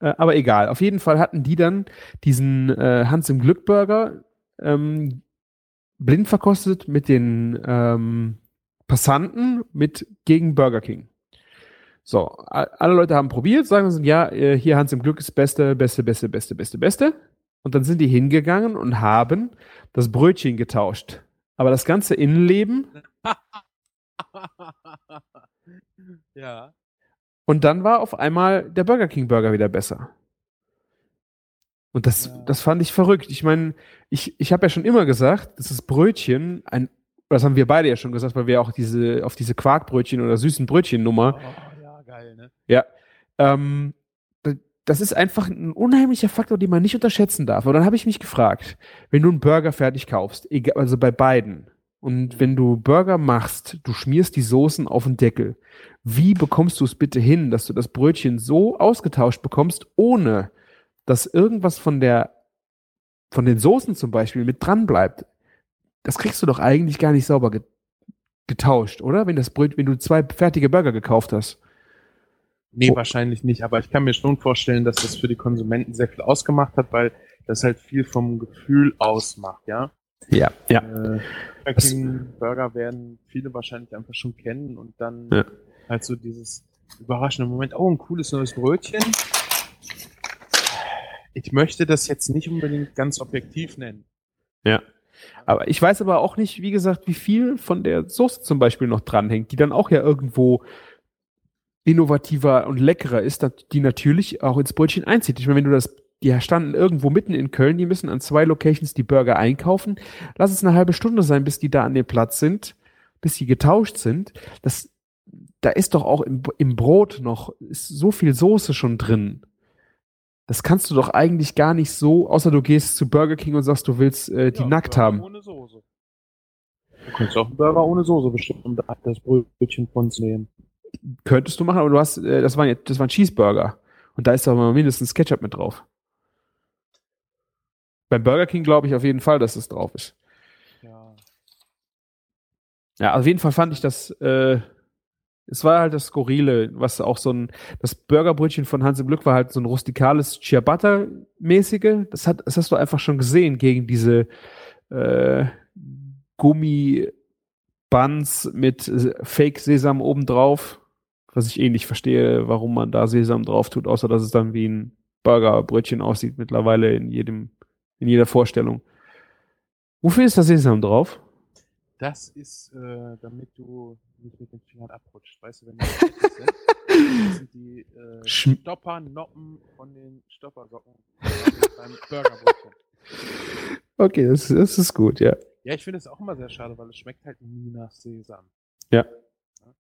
äh, aber egal. Auf jeden Fall hatten die dann diesen äh, Hans im Glück Burger ähm, blind verkostet mit den ähm, Passanten mit gegen Burger King. So, alle Leute haben probiert, sagen sie, ja, äh, hier Hans im Glück ist beste, beste, beste, beste, beste, beste. Und dann sind die hingegangen und haben das Brötchen getauscht. Aber das ganze Innenleben ja. und dann war auf einmal der Burger King Burger wieder besser. Und das, Ja. das fand ich verrückt. Ich meine, ich, ich habe ja schon immer gesagt, dass das Brötchen ein, das haben wir beide ja schon gesagt, weil wir auch diese, auf diese Quarkbrötchen oder süßen Brötchen-Nummer Oh, ja, geil, ne? Ja. Ähm, das ist einfach ein unheimlicher Faktor, den man nicht unterschätzen darf. Und dann habe ich mich gefragt, wenn du einen Burger fertig kaufst, egal, also bei beiden, und wenn du Burger machst, du schmierst die Soßen auf den Deckel, wie bekommst du es bitte hin, dass du das Brötchen so ausgetauscht bekommst, ohne dass irgendwas von der, von den Soßen zum Beispiel mit dran bleibt? Das kriegst du doch eigentlich gar nicht sauber get getauscht, oder? Wenn das Bröt, wenn du zwei fertige Burger gekauft hast. Nee, Oh. wahrscheinlich nicht, aber ich kann mir schon vorstellen, dass das für die Konsumenten sehr viel ausgemacht hat, weil das halt viel vom Gefühl ausmacht, ja. Ja, ja. Äh, Burger werden viele wahrscheinlich einfach schon kennen und dann Ja. halt so dieses überraschende Moment, oh, ein cooles neues Brötchen. Ich möchte das jetzt nicht unbedingt ganz objektiv nennen. Ja. Aber ich weiß aber auch nicht, wie gesagt, wie viel von der Soße zum Beispiel noch dranhängt, die dann auch ja irgendwo innovativer und leckerer ist, die natürlich auch ins Brötchen einzieht. Ich meine, wenn du das, die standen irgendwo mitten in Köln, die müssen an zwei Locations die Burger einkaufen. Lass es eine halbe Stunde sein, bis die da an dem Platz sind, bis die getauscht sind. Das, da ist doch auch im, im Brot noch so viel Soße schon drin. Das kannst du doch eigentlich gar nicht so, außer du gehst zu Burger King und sagst, du willst äh, die Ja, nackt Burger haben. Ohne Soße. Du kannst auch einen Burger ohne Soße bestimmt um das Brötchen von uns nehmen. Könntest du machen, aber du hast, äh, das waren jetzt, das waren Cheeseburger. Und da ist doch mal mindestens Ketchup mit drauf. Beim Burger King glaube ich auf jeden Fall, dass es drauf ist. Ja. Ja, auf jeden Fall fand ich das, äh, es war halt das Skurrile, was auch so ein, das Burgerbrötchen von Hans im Glück war halt so ein rustikales Ciabatta-mäßige. Das hat, das hast du einfach schon gesehen gegen diese äh, Gummi-Buns mit äh, Fake-Sesam obendrauf. Was ich eh nicht verstehe, warum man da Sesam drauf tut, außer dass es dann wie ein Burgerbrötchen aussieht mittlerweile in jedem, in jeder Vorstellung. Wofür ist da Sesam drauf? Das ist, äh, damit du nicht mit den Fingern abrutscht. Weißt du, wenn die fertig sind, das sind die äh, Stoppernoppen von den Stoppersocken beim Burgerbrötchen. Okay, das, das ist gut, ja. Ja, ich finde es auch immer sehr schade, weil es schmeckt halt nie nach Sesam. Ja.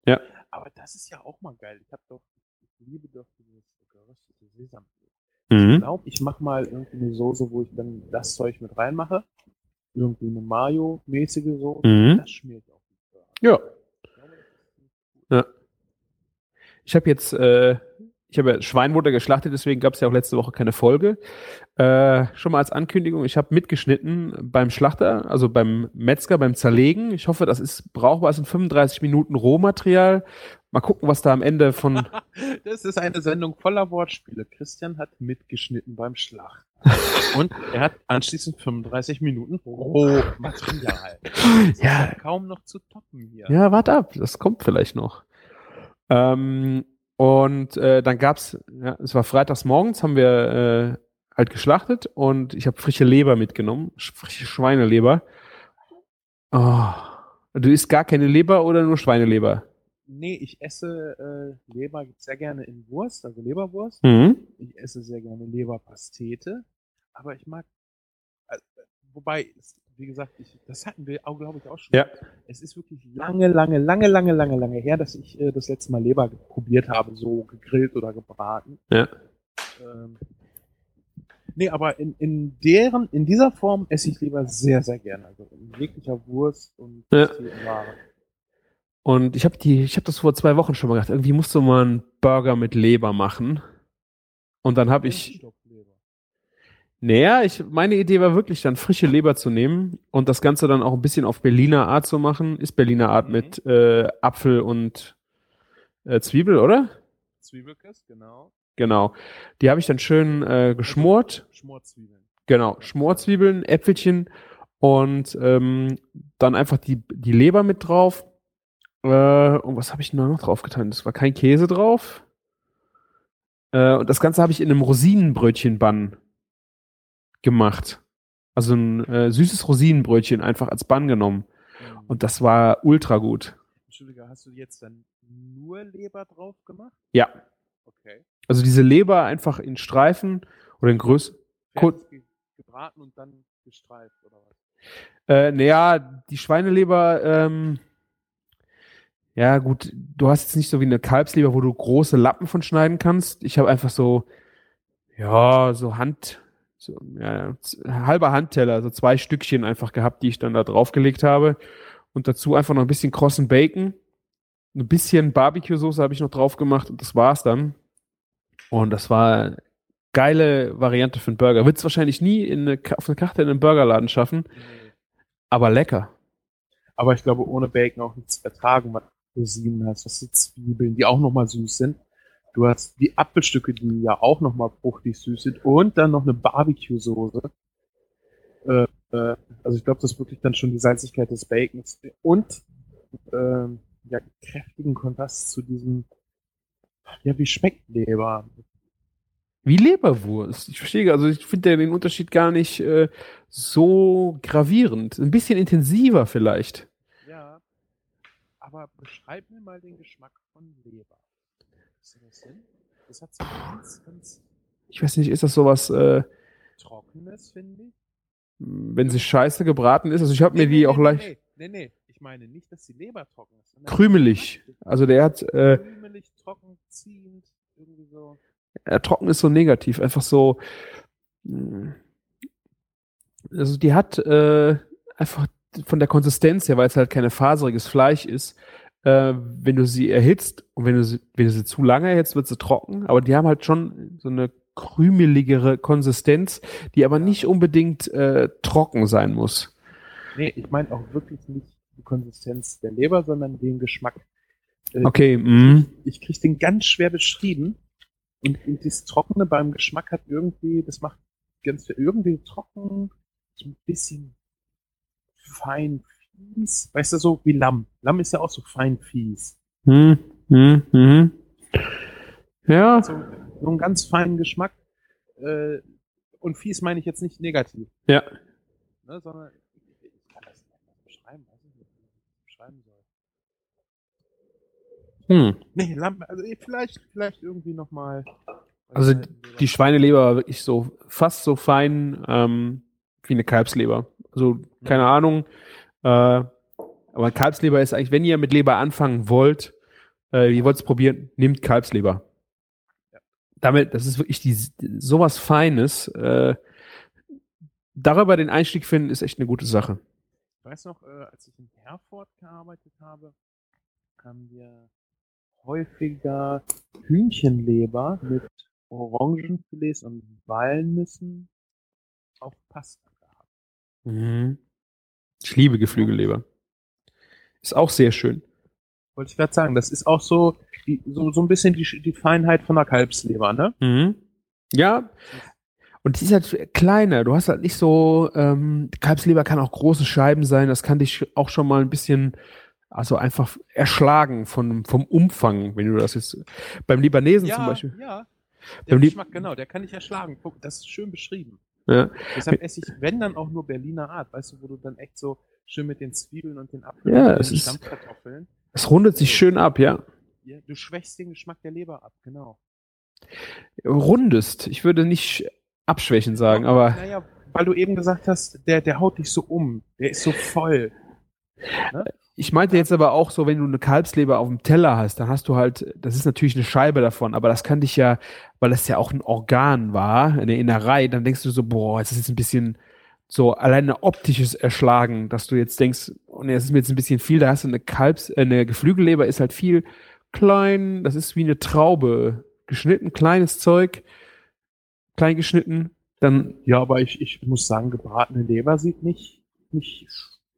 Ja. Aber das ist ja auch mal geil. Ich habe doch, ich liebe doch dieses geröstete Sesam. Ich Mhm. glaube, ich mache mal irgendwie eine Soße, wo ich dann das Zeug mit reinmache. Irgendwie eine Mayo-mäßige Soße. Mhm. Das schmiert auch. gut. Ja. Gut. Ich habe jetzt, äh, ich habe ja Schwein wurde geschlachtet, deswegen gab es ja auch letzte Woche keine Folge. Äh, schon mal als Ankündigung, ich habe mitgeschnitten beim Schlachter, also beim Metzger, beim Zerlegen. Ich hoffe, das ist brauchbar, es sind 35 Minuten Rohmaterial. Mal gucken, was da am Ende von. Das ist eine Sendung voller Wortspiele. Christian hat mitgeschnitten beim Schlacht. Und er hat anschließend 35 Minuten Rohmaterial. Das ist Ja. kaum noch zu toppen hier. Ja, warte ab, das kommt vielleicht noch. Ähm, und äh, dann gab's, ja, es war freitags morgens, haben wir äh, halt geschlachtet und ich habe frische Leber mitgenommen, sch- frische Schweineleber. Oh, du isst gar keine Leber oder nur Schweineleber? Nee, ich esse äh, Leber sehr gerne in Wurst, also Leberwurst. Mhm. Ich esse sehr gerne Leberpastete. Aber ich mag, äh, wobei, wie gesagt, ich, das hatten wir auch, glaube ich, auch schon. Ja. Es ist wirklich lange, lange, lange, lange, lange, lange her, dass ich äh, das letzte Mal Leber probiert habe, so gegrillt oder gebraten. Ja. Ähm, nee, aber in, in deren, in dieser Form esse ich Leber sehr, sehr gerne. Also in jeglicher Wurst und Ja. Pastetenware. Und ich habe die, ich habe das vor zwei Wochen schon mal gedacht, irgendwie musst du mal einen Burger mit Leber machen. Und dann habe ich. Naja, ich, meine Idee war wirklich dann frische Leber zu nehmen und das Ganze dann auch ein bisschen auf Berliner Art zu machen. Ist Berliner Art Mhm. mit äh, Apfel und äh, Zwiebel, oder? Zwiebelkiss, genau. Genau. Die habe ich dann schön äh, geschmort. Schmorzwiebeln. Genau. Schmorzwiebeln, Äpfelchen und ähm, dann einfach die, die Leber mit drauf. Äh, und was habe ich noch drauf getan? Das war kein Käse drauf. Äh, und das Ganze habe ich in einem Rosinenbrötchenbann gemacht. Also ein äh, süßes Rosinenbrötchen einfach als Bann genommen. Mhm. Und das war ultra gut. Entschuldige, hast du jetzt dann nur Leber drauf gemacht? Ja. Okay. Also diese Leber einfach in Streifen oder in Größe. Gebraten und dann gestreift oder was? Äh, naja, die Schweineleber, ähm, ja gut, du hast jetzt nicht so wie eine Kalbsleber, wo du große Lappen von schneiden kannst. Ich habe einfach so, ja, so Hand, so, ja, halber Handteller, so zwei Stückchen einfach gehabt, die ich dann da draufgelegt habe. Und dazu einfach noch ein bisschen krossen Bacon. Ein bisschen Barbecue-Soße habe ich noch drauf gemacht und das war's dann. Und das war geile Variante für einen Burger. Wird's wahrscheinlich nie in eine, auf eine Karte in einem Burgerladen schaffen, aber lecker. Aber ich glaube, ohne Bacon auch nichts vertragen, was du Rosinen hast. Das sind Zwiebeln, die auch nochmal süß sind. Du hast die Apfelstücke, die ja auch nochmal fruchtig süß sind. Und dann noch eine Barbecue-Soße. Äh, äh, also ich glaube, das ist wirklich dann schon die Salzigkeit des Bacons. Und ähm, ja, kräftigen Kontrast zu diesem, ja, wie schmeckt Leber? Wie Leberwurst. Ich verstehe, also ich finde den Unterschied gar nicht äh, so gravierend. Ein bisschen intensiver vielleicht. Ja. Aber beschreib mir mal den Geschmack von Leber. Das? Das hat so ganz, ganz Ich weiß nicht, ist das sowas, äh, Trockenes, finde ich. wenn sie scheiße gebraten ist? Also ich habe mir die auch leicht Nee, nee, nee. Ich meine nicht, dass die Leber trocken ist. krümelig. Also der hat, äh, krümelig, trocken, ziehend, irgendwie so. äh, trocken ist so negativ, einfach so. mh, Also die hat äh, einfach von der Konsistenz her, weil es halt keine faseriges Fleisch ist, äh, wenn du sie erhitzt und wenn du sie, wenn du sie zu lange erhitzt, wird sie trocken, aber die haben halt schon so eine krümeligere Konsistenz, die aber nicht unbedingt äh, trocken sein muss. Nee, ich meine auch wirklich nicht die Konsistenz der Leber, sondern den Geschmack. Äh, Okay, mm, Ich kriege den ganz schwer beschrieben. Und, und das Trockene beim Geschmack hat irgendwie, das macht ganz irgendwie trocken, so ein bisschen fein fies. Weißt du, so wie Lamm. Lamm ist ja auch so fein fies. mm, mm, mm. Ja, So, so einen ganz feinen Geschmack. Äh, und fies meine ich jetzt nicht negativ. ja. Ne, sondern ich, kann das nicht beschreiben. Weiß ich nicht, wie ich das beschreiben soll. Hm. Nee, Lamm, also eh, vielleicht, vielleicht irgendwie nochmal. Also Die Schweineleber war wirklich so fast so fein ähm, wie eine Kalbsleber. Also keine. Ahnung. Äh, aber Kalbsleber ist eigentlich, wenn ihr mit Leber anfangen wollt, äh, ihr wollt es probieren, nehmt Kalbsleber. Damit, das ist wirklich die, sowas Feines. Äh, darüber den Einstieg finden, ist echt eine gute Sache. Ich weiß noch, äh, als ich in Herford gearbeitet habe, haben wir häufiger Hühnchenleber mit Orangenfilets und Walnüssen auf Pasta. Mhm. Ich liebe Geflügelleber. Ist auch sehr schön. Wollte ich gerade sagen, das ist auch so, die, so, so ein bisschen die, die Feinheit von der Kalbsleber, ne? Mhm. Ja. Und die ist halt kleiner. Du hast halt nicht so, ähm, Kalbsleber kann auch große Scheiben sein. Das kann dich auch schon mal ein bisschen, also einfach erschlagen von, vom Umfang, wenn du das jetzt, beim Libanesen ja, zum Beispiel. Ja, der Beim Geschmack, genau, der kann ich erschlagen. Guck, das ist schön beschrieben. Ja. Deshalb esse ich, wenn dann auch nur Berliner Art, weißt du, wo du dann echt so schön mit den Zwiebeln und den Apfeln Ja, und es den ist- Stampfkartoffeln. Es rundet sich schön ab, ja. Ja, du schwächst den Geschmack der Leber ab, genau. Rundest. Ich würde nicht abschwächen sagen, aber Naja, weil du eben gesagt hast, der, der haut dich so um. Der ist so voll. Ich meinte jetzt aber auch so, wenn du eine Kalbsleber auf dem Teller hast, dann hast du halt, das ist natürlich eine Scheibe davon, aber das kann dich ja, weil das ja auch ein Organ war, eine Innerei, dann denkst du so, boah, es ist jetzt ein bisschen so allein ein optisches Erschlagen, dass du jetzt denkst, oh nee, das ist mir jetzt ein bisschen viel, da hast du eine Kalbs, äh, eine Geflügelleber ist halt viel klein, das ist wie eine Traube, geschnitten, kleines Zeug, klein geschnitten, dann, Ja, aber ich, ich muss sagen, gebratene Leber sieht nicht, nicht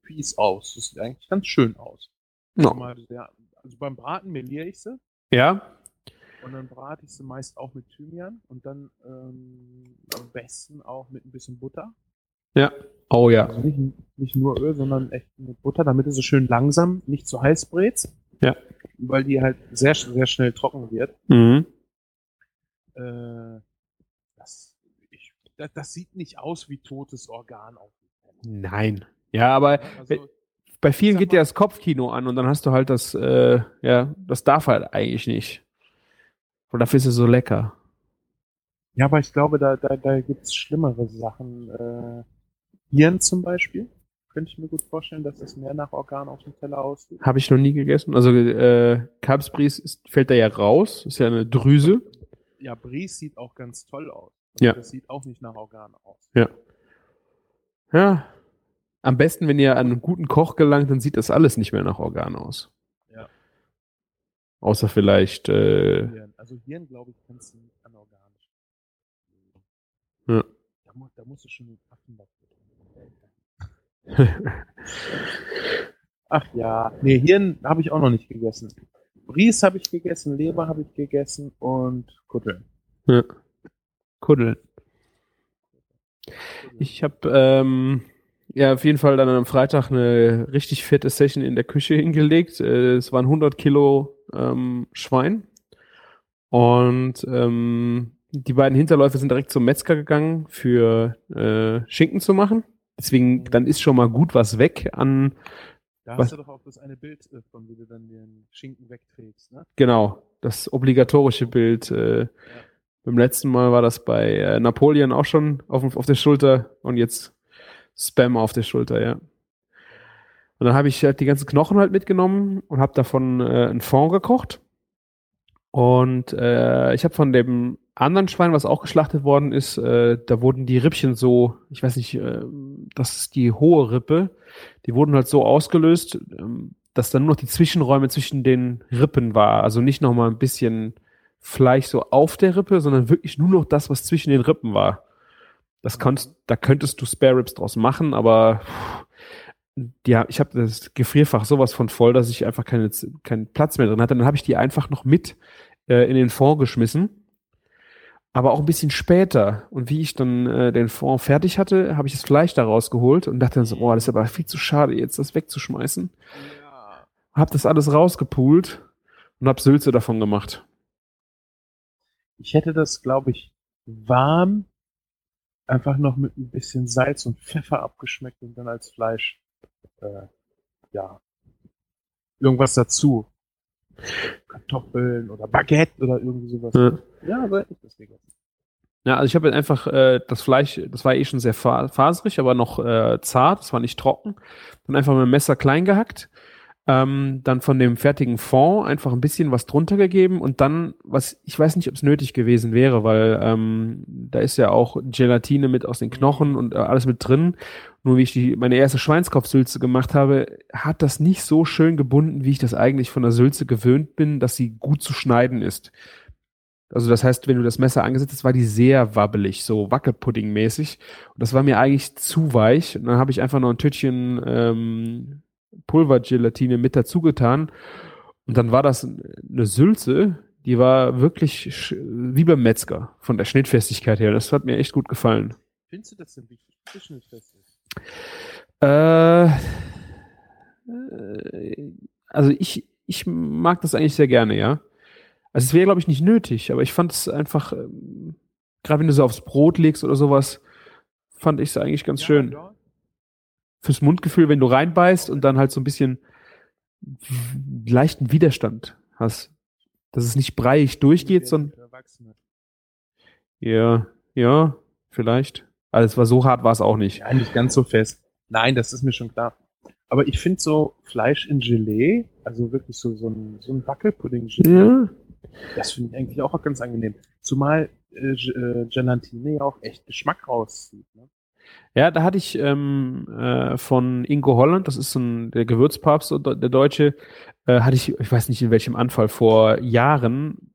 fies aus. Das sieht eigentlich ganz schön aus. no. Sehr, also beim Braten meliere ich sie ja, und dann brate ich sie meist auch mit Thymian und dann ähm, am besten auch mit ein bisschen Butter. oh ja, Also nicht, nicht nur Öl, sondern echt mit Butter, damit es so schön langsam, nicht zu heiß brätst. Ja. Weil die halt sehr, sehr schnell trocken wird. mhm. Äh, das, ich, das, das sieht nicht aus wie totes Organ auf nein, ja, aber Also, bei vielen geht ja das Kopfkino an und dann hast du halt das, äh, ja, das darf halt eigentlich nicht. Und dafür ist es so lecker. ja, aber ich glaube, da, da, da gibt's schlimmere Sachen. Äh, Hirn zum Beispiel. Könnte ich mir gut vorstellen, dass das mehr nach Organ auf dem Teller aussieht. Habe ich noch nie gegessen. Also äh, Kalbsbries ist, fällt da ja raus, ist ja eine Drüse. Ja, Bries sieht auch ganz toll aus. Also Ja. Das sieht auch nicht nach Organ aus. Ja. Am besten, wenn ihr an einen guten Koch gelangt, dann sieht das alles nicht mehr nach Organ aus. Ja. Außer vielleicht, äh. Also Hirn, glaube ich, kannst du nicht anorganisch. Ja. Da, da musst du schon den Affen dafür Ach ja. Nee, Hirn habe ich auch noch nicht gegessen. Bries habe ich gegessen, Leber habe ich gegessen und Kutteln. ja. Kuddeln. Ich habe ähm, ja auf jeden Fall dann am Freitag eine richtig fette Session in der Küche hingelegt. Äh, es waren 100 Kilo ähm, Schwein und ähm, die beiden Hinterläufe sind direkt zum Metzger gegangen für äh, Schinken zu machen. Deswegen dann ist schon mal gut was weg an Da Was? hast du doch auch das eine Bild äh, von, wie du dann den Schinken wegträgst, ne? genau das obligatorische Bild. Äh, Beim letzten Mal war das bei äh, Napoleon auch schon auf, auf der Schulter und jetzt Spam auf der Schulter, ja. Und dann habe ich halt die ganzen Knochen halt mitgenommen und habe davon äh, ein Fond gekocht. Und äh, ich habe von dem anderen Schwein, was auch geschlachtet worden ist, äh, da wurden die Rippchen so, ich weiß nicht, äh, das ist die hohe Rippe, die wurden halt so ausgelöst, ähm, dass dann nur noch die Zwischenräume zwischen den Rippen war. Also nicht noch mal ein bisschen Fleisch so auf der Rippe, sondern wirklich nur noch das, was zwischen den Rippen war. Das kannst, da könntest du Spare Ribs draus machen, aber ja, ich habe das Gefrierfach sowas von voll, dass ich einfach keine, keinen Platz mehr drin hatte. Dann habe ich die einfach noch mit äh, in den Fond geschmissen. Aber auch ein bisschen später. Und wie ich dann äh, den Fond fertig hatte, habe ich das Fleisch da rausgeholt und dachte dann so, oh, das ist aber viel zu schade, jetzt das wegzuschmeißen. Ja. Hab das alles rausgepult und hab Sülze davon gemacht. Ich hätte das, glaube ich, warm einfach noch mit ein bisschen Salz und Pfeffer abgeschmeckt und dann als Fleisch, äh, ja, irgendwas dazu. Kartoffeln oder Baguette oder irgendwie sowas. Ja. Ja, so hätte ich das gegessen. Ja, also ich habe einfach äh, das Fleisch, das war eh schon sehr fa faserig, aber noch äh, zart, das war nicht trocken. Dann einfach mit dem Messer klein gehackt. Ähm, dann von dem fertigen Fond einfach ein bisschen was drunter gegeben und dann, was ich weiß nicht, ob es nötig gewesen wäre, weil ähm, da ist ja auch Gelatine mit aus den Knochen und äh, alles mit drin. Nur wie ich die, meine erste Schweinskopfsülze gemacht habe, hat das nicht so schön gebunden, wie ich das eigentlich von der Sülze gewöhnt bin, dass sie gut zu schneiden ist. Also das heißt, wenn du das Messer angesetzt hast, war die sehr wabbelig, so Wackelpudding-mäßig. Und das war mir eigentlich zu weich. Und dann habe ich einfach noch ein Tütchen ähm, Pulvergelatine mit dazu getan. Und dann war das eine Sülze, die war wirklich wie beim Metzger von der Schnittfestigkeit her. Das hat mir echt gut gefallen. Findest du das denn wichtig, dass schnittfest ist? Äh, äh, also ich, ich mag das eigentlich sehr gerne, ja. Also es wäre, glaube ich, nicht nötig, aber ich fand es einfach, ähm, gerade wenn du so aufs Brot legst oder sowas, fand ich es eigentlich ganz Ja, schön. ja. Fürs Mundgefühl, wenn du reinbeißt und dann halt so ein bisschen leichten Widerstand hast. Dass es nicht breiig durchgeht, sondern, ja, ja, vielleicht. Also es war so hart war es auch nicht. Ja, nicht ganz so fest. Nein, das ist mir schon klar. Aber ich finde so Fleisch in Gelee, also wirklich so, so ein, so ein Wackelpudding-Gelee, Ja, das finde ich eigentlich auch ganz angenehm. Zumal äh, äh, Gelatine ja auch echt Geschmack rauszieht. Ne? Ja, da hatte ich ähm, äh, von Ingo Holland, das ist ein, der Gewürzpapst, der Deutsche, äh, hatte ich, ich weiß nicht in welchem Anfall, vor Jahren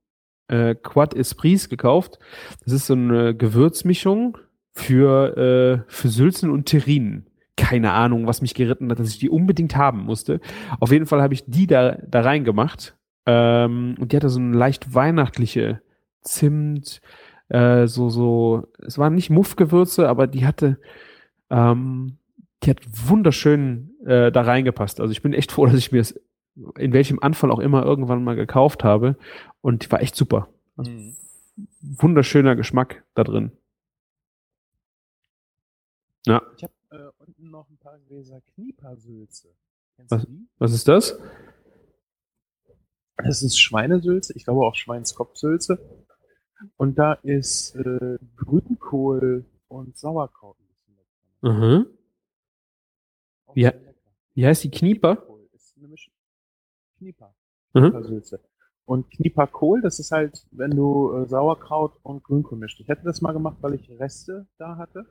äh, Quad Esprits gekauft. Das ist so eine Gewürzmischung für, äh, für Sülzen und Terrinen. Keine Ahnung, was mich geritten hat, dass ich die unbedingt haben musste. Auf jeden Fall habe ich die da, da reingemacht. Ähm, und die hatte so eine leicht weihnachtliche Zimt, äh, so, so, es waren nicht Muffgewürze, aber die hatte, ähm, die hat wunderschön äh, da reingepasst. Also ich bin echt froh, dass ich mir das in welchem Anfall auch immer irgendwann mal gekauft habe. Und die war echt super. Also wunderschöner Geschmack da drin. Ja, Ich habe äh, unten noch ein paar Gläser Kniepersülze. Kennst Was? du die? was ist das? Das ist Schweinesülze, ich glaube auch Schweinskopfsülze. Und da ist äh, Grünkohl und Sauerkraut ein bisschen drin. Mhm. Auch Ja. lecker. Wie heißt die Knieper? Ist eine Mischung. Knieper. Mhm. Und Knieperkohl, das ist halt, wenn du äh, Sauerkraut und Grünkohl mischt. Ich hätte das mal gemacht, weil ich Reste da hatte.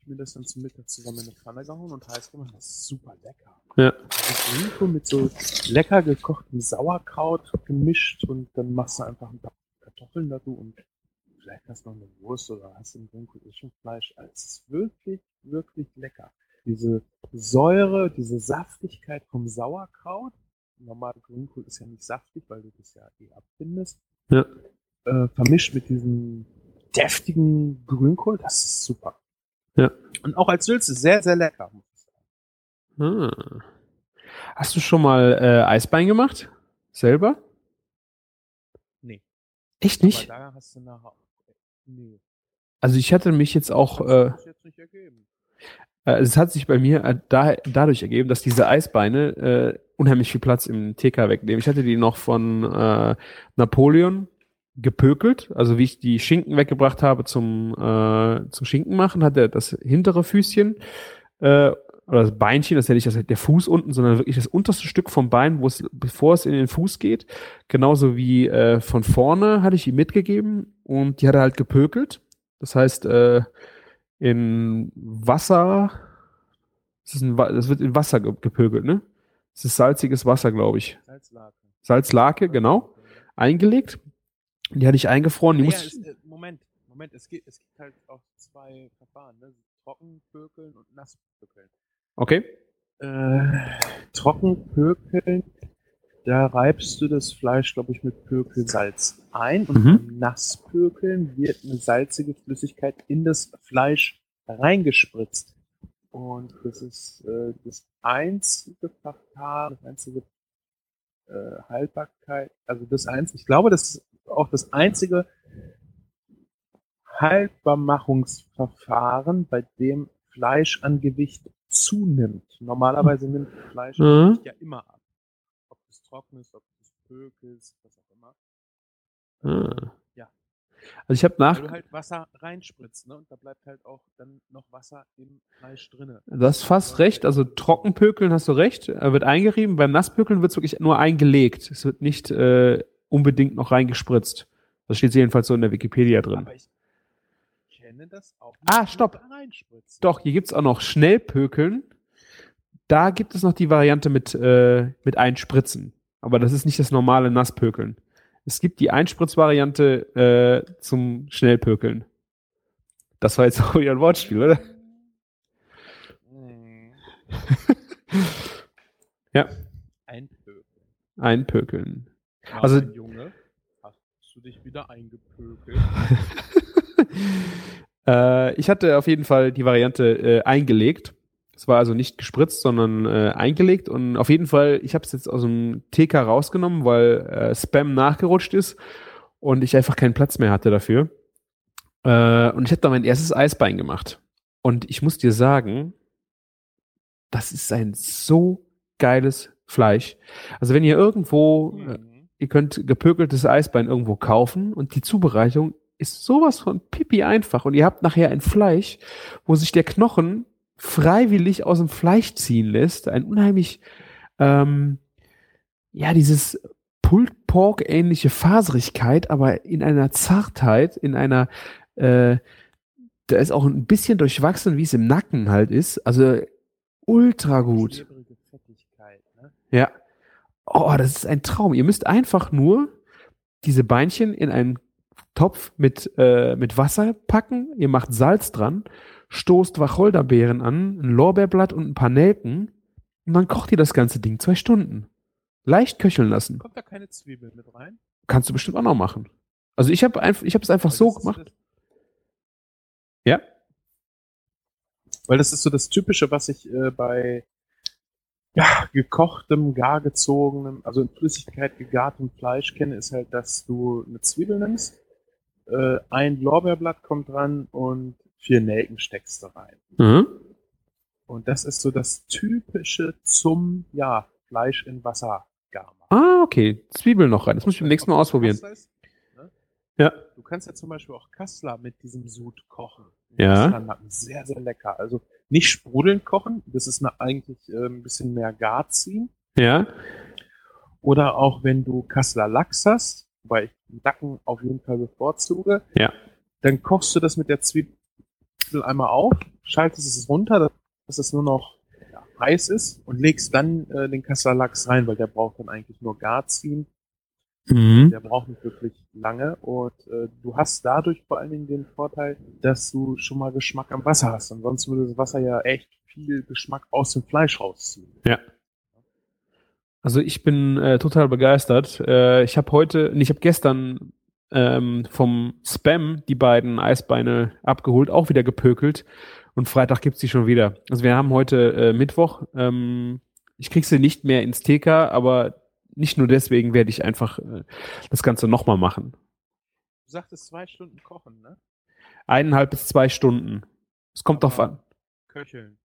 Ich mir das dann zum Mittag zusammen in eine Pfanne gehauen und heiß gemacht. Das ist super lecker. Ja. Also Grünkohl mit so lecker gekochtem Sauerkraut gemischt und dann machst du einfach ein paar Kartoffeln dazu und vielleicht hast du noch eine Wurst oder hast du ein Grünkohl ist schon Fleisch. Also es ist wirklich, wirklich lecker. Diese Säure, diese Saftigkeit vom Sauerkraut, normal Grünkohl ist ja nicht saftig, weil du das ja eh abfindest, Ja. äh, vermischt mit diesem deftigen Grünkohl, das ist super. Ja. Und auch als Sülze sehr, sehr lecker, muss ich sagen. Ah. Hast du schon mal äh, Eisbein gemacht? Selber? Echt nicht? Nachher. Nee. Also ich hatte mich jetzt auch, äh, äh, es hat sich bei mir äh, da, dadurch ergeben, dass diese Eisbeine äh, unheimlich viel Platz im TK wegnehmen. Ich hatte die noch von äh, Napoleon gepökelt, also wie ich die Schinken weggebracht habe zum, äh, zum Schinken machen, hat er das hintere Füßchen äh, oder das Beinchen, das ist ja nicht das, der Fuß unten, sondern wirklich das unterste Stück vom Bein, wo es, bevor es in den Fuß geht. Genauso wie äh, von vorne hatte ich ihm mitgegeben und die hat er halt gepökelt. Das heißt, äh, in Wasser, das, ist ein, das wird in Wasser ge gepökelt, ne? Das ist salziges Wasser, glaube ich. Salzlake. Salzlake, genau. Eingelegt. Die hatte ich eingefroren. Die Nee, musste es, äh, Moment, Moment, es gibt, es gibt halt auch zwei Verfahren, ne? Trockenpökeln und Nasspökeln. Okay. Äh, Trockenpökeln, da reibst du das Fleisch, glaube ich, mit Pökelsalz ein und Mhm. beim Nasspökeln wird eine salzige Flüssigkeit in das Fleisch reingespritzt. Und das ist äh, das einzige Verfahren, das einzige äh, Haltbarkeit, also das einzige, ich glaube, das ist auch das einzige Haltbarmachungsverfahren, bei dem Fleisch an Gewicht zunimmt. Normalerweise nimmt Fleisch Mhm. Ja immer ab. Ob es trocken ist, ob es pökelst, was auch immer. Ah. Ja. Also ich habe nach. Weil du halt Wasser reinspritzt, ne? Und da bleibt halt auch dann noch Wasser im Fleisch drinne. Du hast fast recht. Also trockenpökeln hast du recht. Er wird eingerieben. Beim Nasspökeln wird es wirklich nur eingelegt. Es wird nicht äh, unbedingt noch reingespritzt. Das steht jedenfalls so in der Wikipedia drin. Aber ich kenne das auch Ah, stopp. reinspritzen. Doch, hier gibt's auch noch Schnellpökeln. Da gibt es noch die Variante mit, äh, mit Einspritzen. Aber das ist nicht das normale Nasspökeln. Es gibt die Einspritzvariante äh, zum Schnellpökeln. Das war jetzt auch wieder ein Wortspiel, oder? Mhm. Ja. Einpökeln. Einpökeln. Na, Also- Junge, hast du dich wieder eingepökelt? Äh, ich hatte auf jeden Fall die Variante äh, eingelegt. Es war also nicht gespritzt, sondern äh, eingelegt. Und auf jeden Fall, ich habe es jetzt aus dem TK rausgenommen, weil äh, Spam nachgerutscht ist und ich einfach keinen Platz mehr hatte dafür. Äh, und ich habe da mein erstes Eisbein gemacht. Und ich muss dir sagen, das ist ein so geiles Fleisch. Also wenn ihr irgendwo äh, Mhm. ihr könnt gepökeltes Eisbein irgendwo kaufen und die Zubereitung ist sowas von pipi einfach und ihr habt nachher ein Fleisch, wo sich der Knochen freiwillig aus dem Fleisch ziehen lässt. Ein unheimlich, ähm, ja, dieses Pulled Pork ähnliche Faserigkeit, aber in einer Zartheit, in einer, äh, da ist auch ein bisschen durchwachsen, wie es im Nacken halt ist. Also ultra gut. Ne? Ja. Oh, das ist ein Traum. Ihr müsst einfach nur diese Beinchen in einen Topf mit, äh, mit Wasser packen. Ihr macht Salz dran, stoßt Wacholderbeeren an, ein Lorbeerblatt und ein paar Nelken. Und dann kocht ihr das ganze Ding zwei Stunden. Leicht köcheln lassen. Kommt da keine Zwiebel mit rein? Kannst du bestimmt auch noch machen. Also ich habe einfach, ich habe es einfach Weil so gemacht. Ja. weil das ist so das Typische, was ich äh, bei ja, gekochtem, gar gezogenem, also in Flüssigkeit gegartem Fleisch kenne, ist halt, dass du eine Zwiebel nimmst, äh, ein Lorbeerblatt kommt dran und vier Nelken steckst da rein. Mhm. Und das ist so das Typische zum, ja, Fleisch in Wasser gar machen. Ah, okay. Zwiebeln noch rein. Das muss ich beim nächsten Mal ausprobieren. Ist, ne? Ja. Du kannst ja zum Beispiel auch Kassler mit diesem Sud kochen. Ja. Kasslernacken, sehr, sehr lecker. Also nicht sprudelnd kochen, das ist eine, eigentlich äh, ein bisschen mehr gar ziehen. Ja. Oder auch wenn du Kassler Lachs hast, wobei ich Nacken auf jeden Fall bevorzuge, Ja. dann kochst du das mit der Zwiebel einmal auf, schaltest es runter, dass es nur noch ja, heiß ist und legst dann äh, den Kassler Lachs rein, weil der braucht dann eigentlich nur gar ziehen. Mhm. Der braucht nicht wirklich lange und äh, du hast dadurch vor allen Dingen den Vorteil, dass du schon mal Geschmack am Wasser hast. Ansonsten würde das Wasser ja echt viel Geschmack aus dem Fleisch rausziehen. Also ich bin äh, total begeistert. Äh, ich habe heute, nee, ich habe gestern ähm, vom Spam die beiden Eisbeine abgeholt, auch wieder gepökelt. Und Freitag gibt's die schon wieder. Also wir haben heute äh, Mittwoch. Ähm, ich krieg sie nicht mehr ins TK, aber nicht nur deswegen werde ich einfach äh, das Ganze nochmal machen. Du sagtest zwei Stunden kochen, ne? Eineinhalb bis zwei Stunden. Es kommt drauf Aber- an. Köcheln,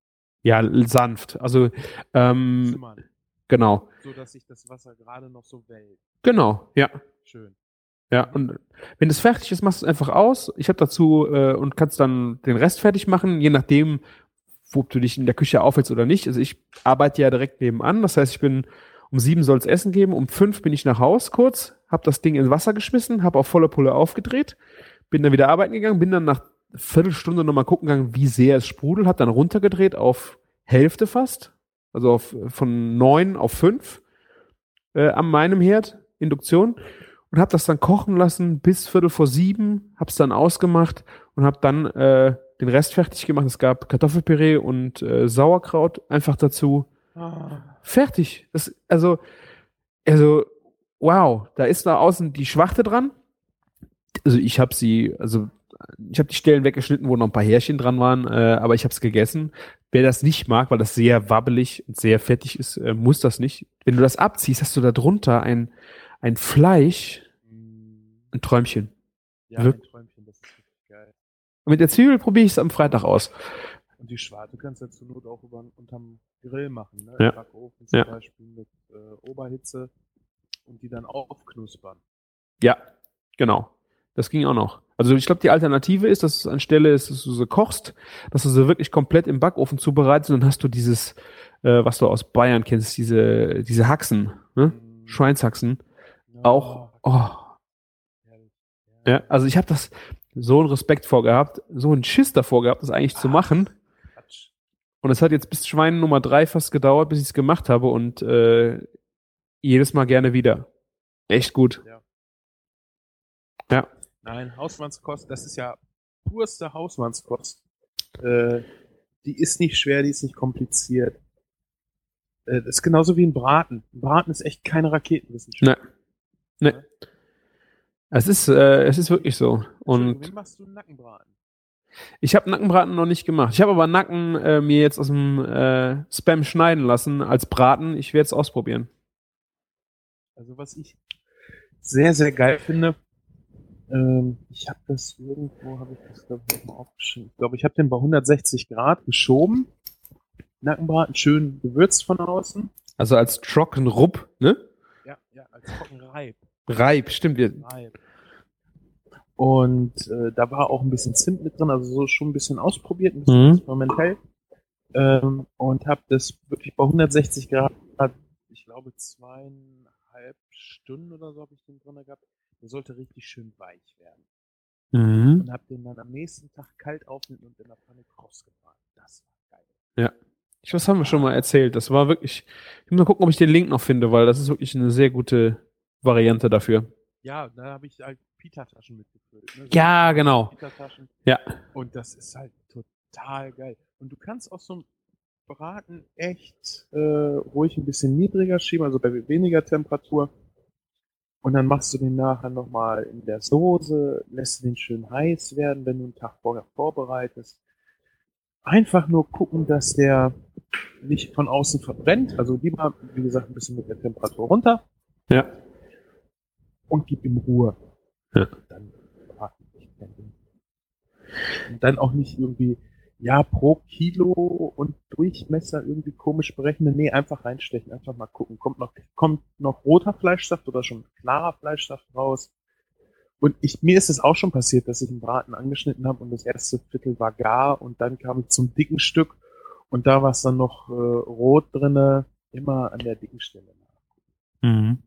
Ja, sanft. Also ähm, zimmern, genau. so dass sich das Wasser gerade noch so wellt. Genau, ja. Schön. Ja, und wenn es fertig ist, machst du es einfach aus. Ich habe dazu äh, und kannst dann den Rest fertig machen, je nachdem, wo du dich in der Küche aufhältst oder nicht. Also ich arbeite ja direkt nebenan. Das heißt, ich bin um sieben soll es Essen geben, um fünf bin ich nach Haus kurz, habe das Ding ins Wasser geschmissen, habe auf volle Pulle aufgedreht, bin dann wieder arbeiten gegangen, bin dann nach Viertelstunde nochmal gucken gegangen, wie sehr es sprudelt, habe dann runtergedreht auf Hälfte fast, also auf, von neun auf fünf äh, an meinem Herd, Induktion und habe das dann kochen lassen bis Viertel vor sieben, habe es dann ausgemacht und habe dann äh, den Rest fertig gemacht. Es gab Kartoffelpüree und äh, Sauerkraut einfach dazu. Ah, Fertig. Das, also, also, wow, da ist da außen die Schwachte dran. Also ich habe sie, also ich habe die Stellen weggeschnitten, wo noch ein paar Härchen dran waren, äh, aber ich habe es gegessen. Wer das nicht mag, weil das sehr wabbelig und sehr fettig ist, äh, muss das nicht. Wenn du das abziehst, hast du da drunter ein, ein Fleisch, ein Träumchen. ja, Wirk- ein Träumchen, das ist richtig geil. Und mit der Zwiebel probiere ich es am Freitag aus. Und die Schwarte kannst du zur Not auch über, unterm Grill machen, ne? Ja. Im Backofen zum Ja. Beispiel mit äh, Oberhitze und die dann aufknuspern. Ja, genau. Das ging auch noch. Also ich glaube, die Alternative ist, dass es anstelle ist, dass du sie kochst, dass du sie wirklich komplett im Backofen zubereitest und dann hast du dieses, äh, was du aus Bayern kennst, diese, diese Haxen, ne? Schweinshaxen. Ja, Auch, oh, ja, also ich habe das so einen Respekt vorgehabt, so einen Schiss davor gehabt, das eigentlich zu Ach. machen. Quatsch. Und es hat jetzt bis Schwein Nummer drei fast gedauert, bis ich es gemacht habe und äh, jedes Mal gerne wieder. Echt gut. Nein, Hausmannskost, das ist ja purste Hausmannskost. Äh, die ist nicht schwer, die ist nicht kompliziert. Äh, das ist genauso wie ein Braten. Ein Braten ist echt keine Raketenwissenschaft. Nee. Nee. Es ist, äh, es ist wirklich so. Und Wie machst du einen Nackenbraten? ich habe Nackenbraten noch nicht gemacht. Ich habe aber Nacken äh, mir jetzt aus dem äh, Spam schneiden lassen als Braten. Ich werde es ausprobieren. Also was ich sehr, sehr geil finde, ähm, ich habe das irgendwo, habe ich das glaube ich mal aufgeschrieben. Ich glaube, ich habe den bei 160 Grad geschoben. Nackenbraten schön gewürzt von außen. Also als Trockenrupp, ne? Ja, ja, als Trockenreib. Reib, stimmt. Wir, Reib. Und äh, da war auch ein bisschen Zimt mit drin, also so schon ein bisschen ausprobiert, ein bisschen Mhm. experimentell. Ähm, und habe das wirklich bei 160 Grad, ich glaube zweieinhalb Stunden oder so habe ich den drin gehabt. Der sollte richtig schön weich werden. mhm. Und habe den dann am nächsten Tag kalt aufnehmen und in der Pfanne kross gebraten. Das war geil. Ich, was haben wir schon mal erzählt? Das war wirklich. Ich muss mal gucken, ob ich den Link noch finde, weil das ist wirklich eine sehr gute Variante dafür. Ja, da habe ich halt Pita-Taschen mitgefüllt. Ne? So Ja, genau. Pita-Taschen. Ja. Und das ist halt total geil. Und du kannst auch so ein Braten echt äh, ruhig ein bisschen niedriger schieben, also bei weniger Temperatur. Und dann machst du den nachher nochmal in der Soße, lässt den schön heiß werden, wenn du einen Tag vorher vorbereitest. Einfach nur gucken, dass der nicht von außen verbrennt. Also lieber, wie gesagt, ein bisschen mit der Temperatur runter Ja. und gib ihm Ruhe. Ja. Dann dann auch nicht irgendwie, ja, pro Kilo und Durchmesser irgendwie komisch berechnen. Nee, einfach reinstechen, einfach mal gucken. Kommt noch, kommt noch roter Fleischsaft oder schon klarer Fleischsaft raus? Und ich, mir ist es auch schon passiert, dass ich einen Braten angeschnitten habe und das erste Viertel war gar und dann kam ich zum dicken Stück und da war es dann noch äh, rot drinne, immer an der dicken Stelle. Mhm.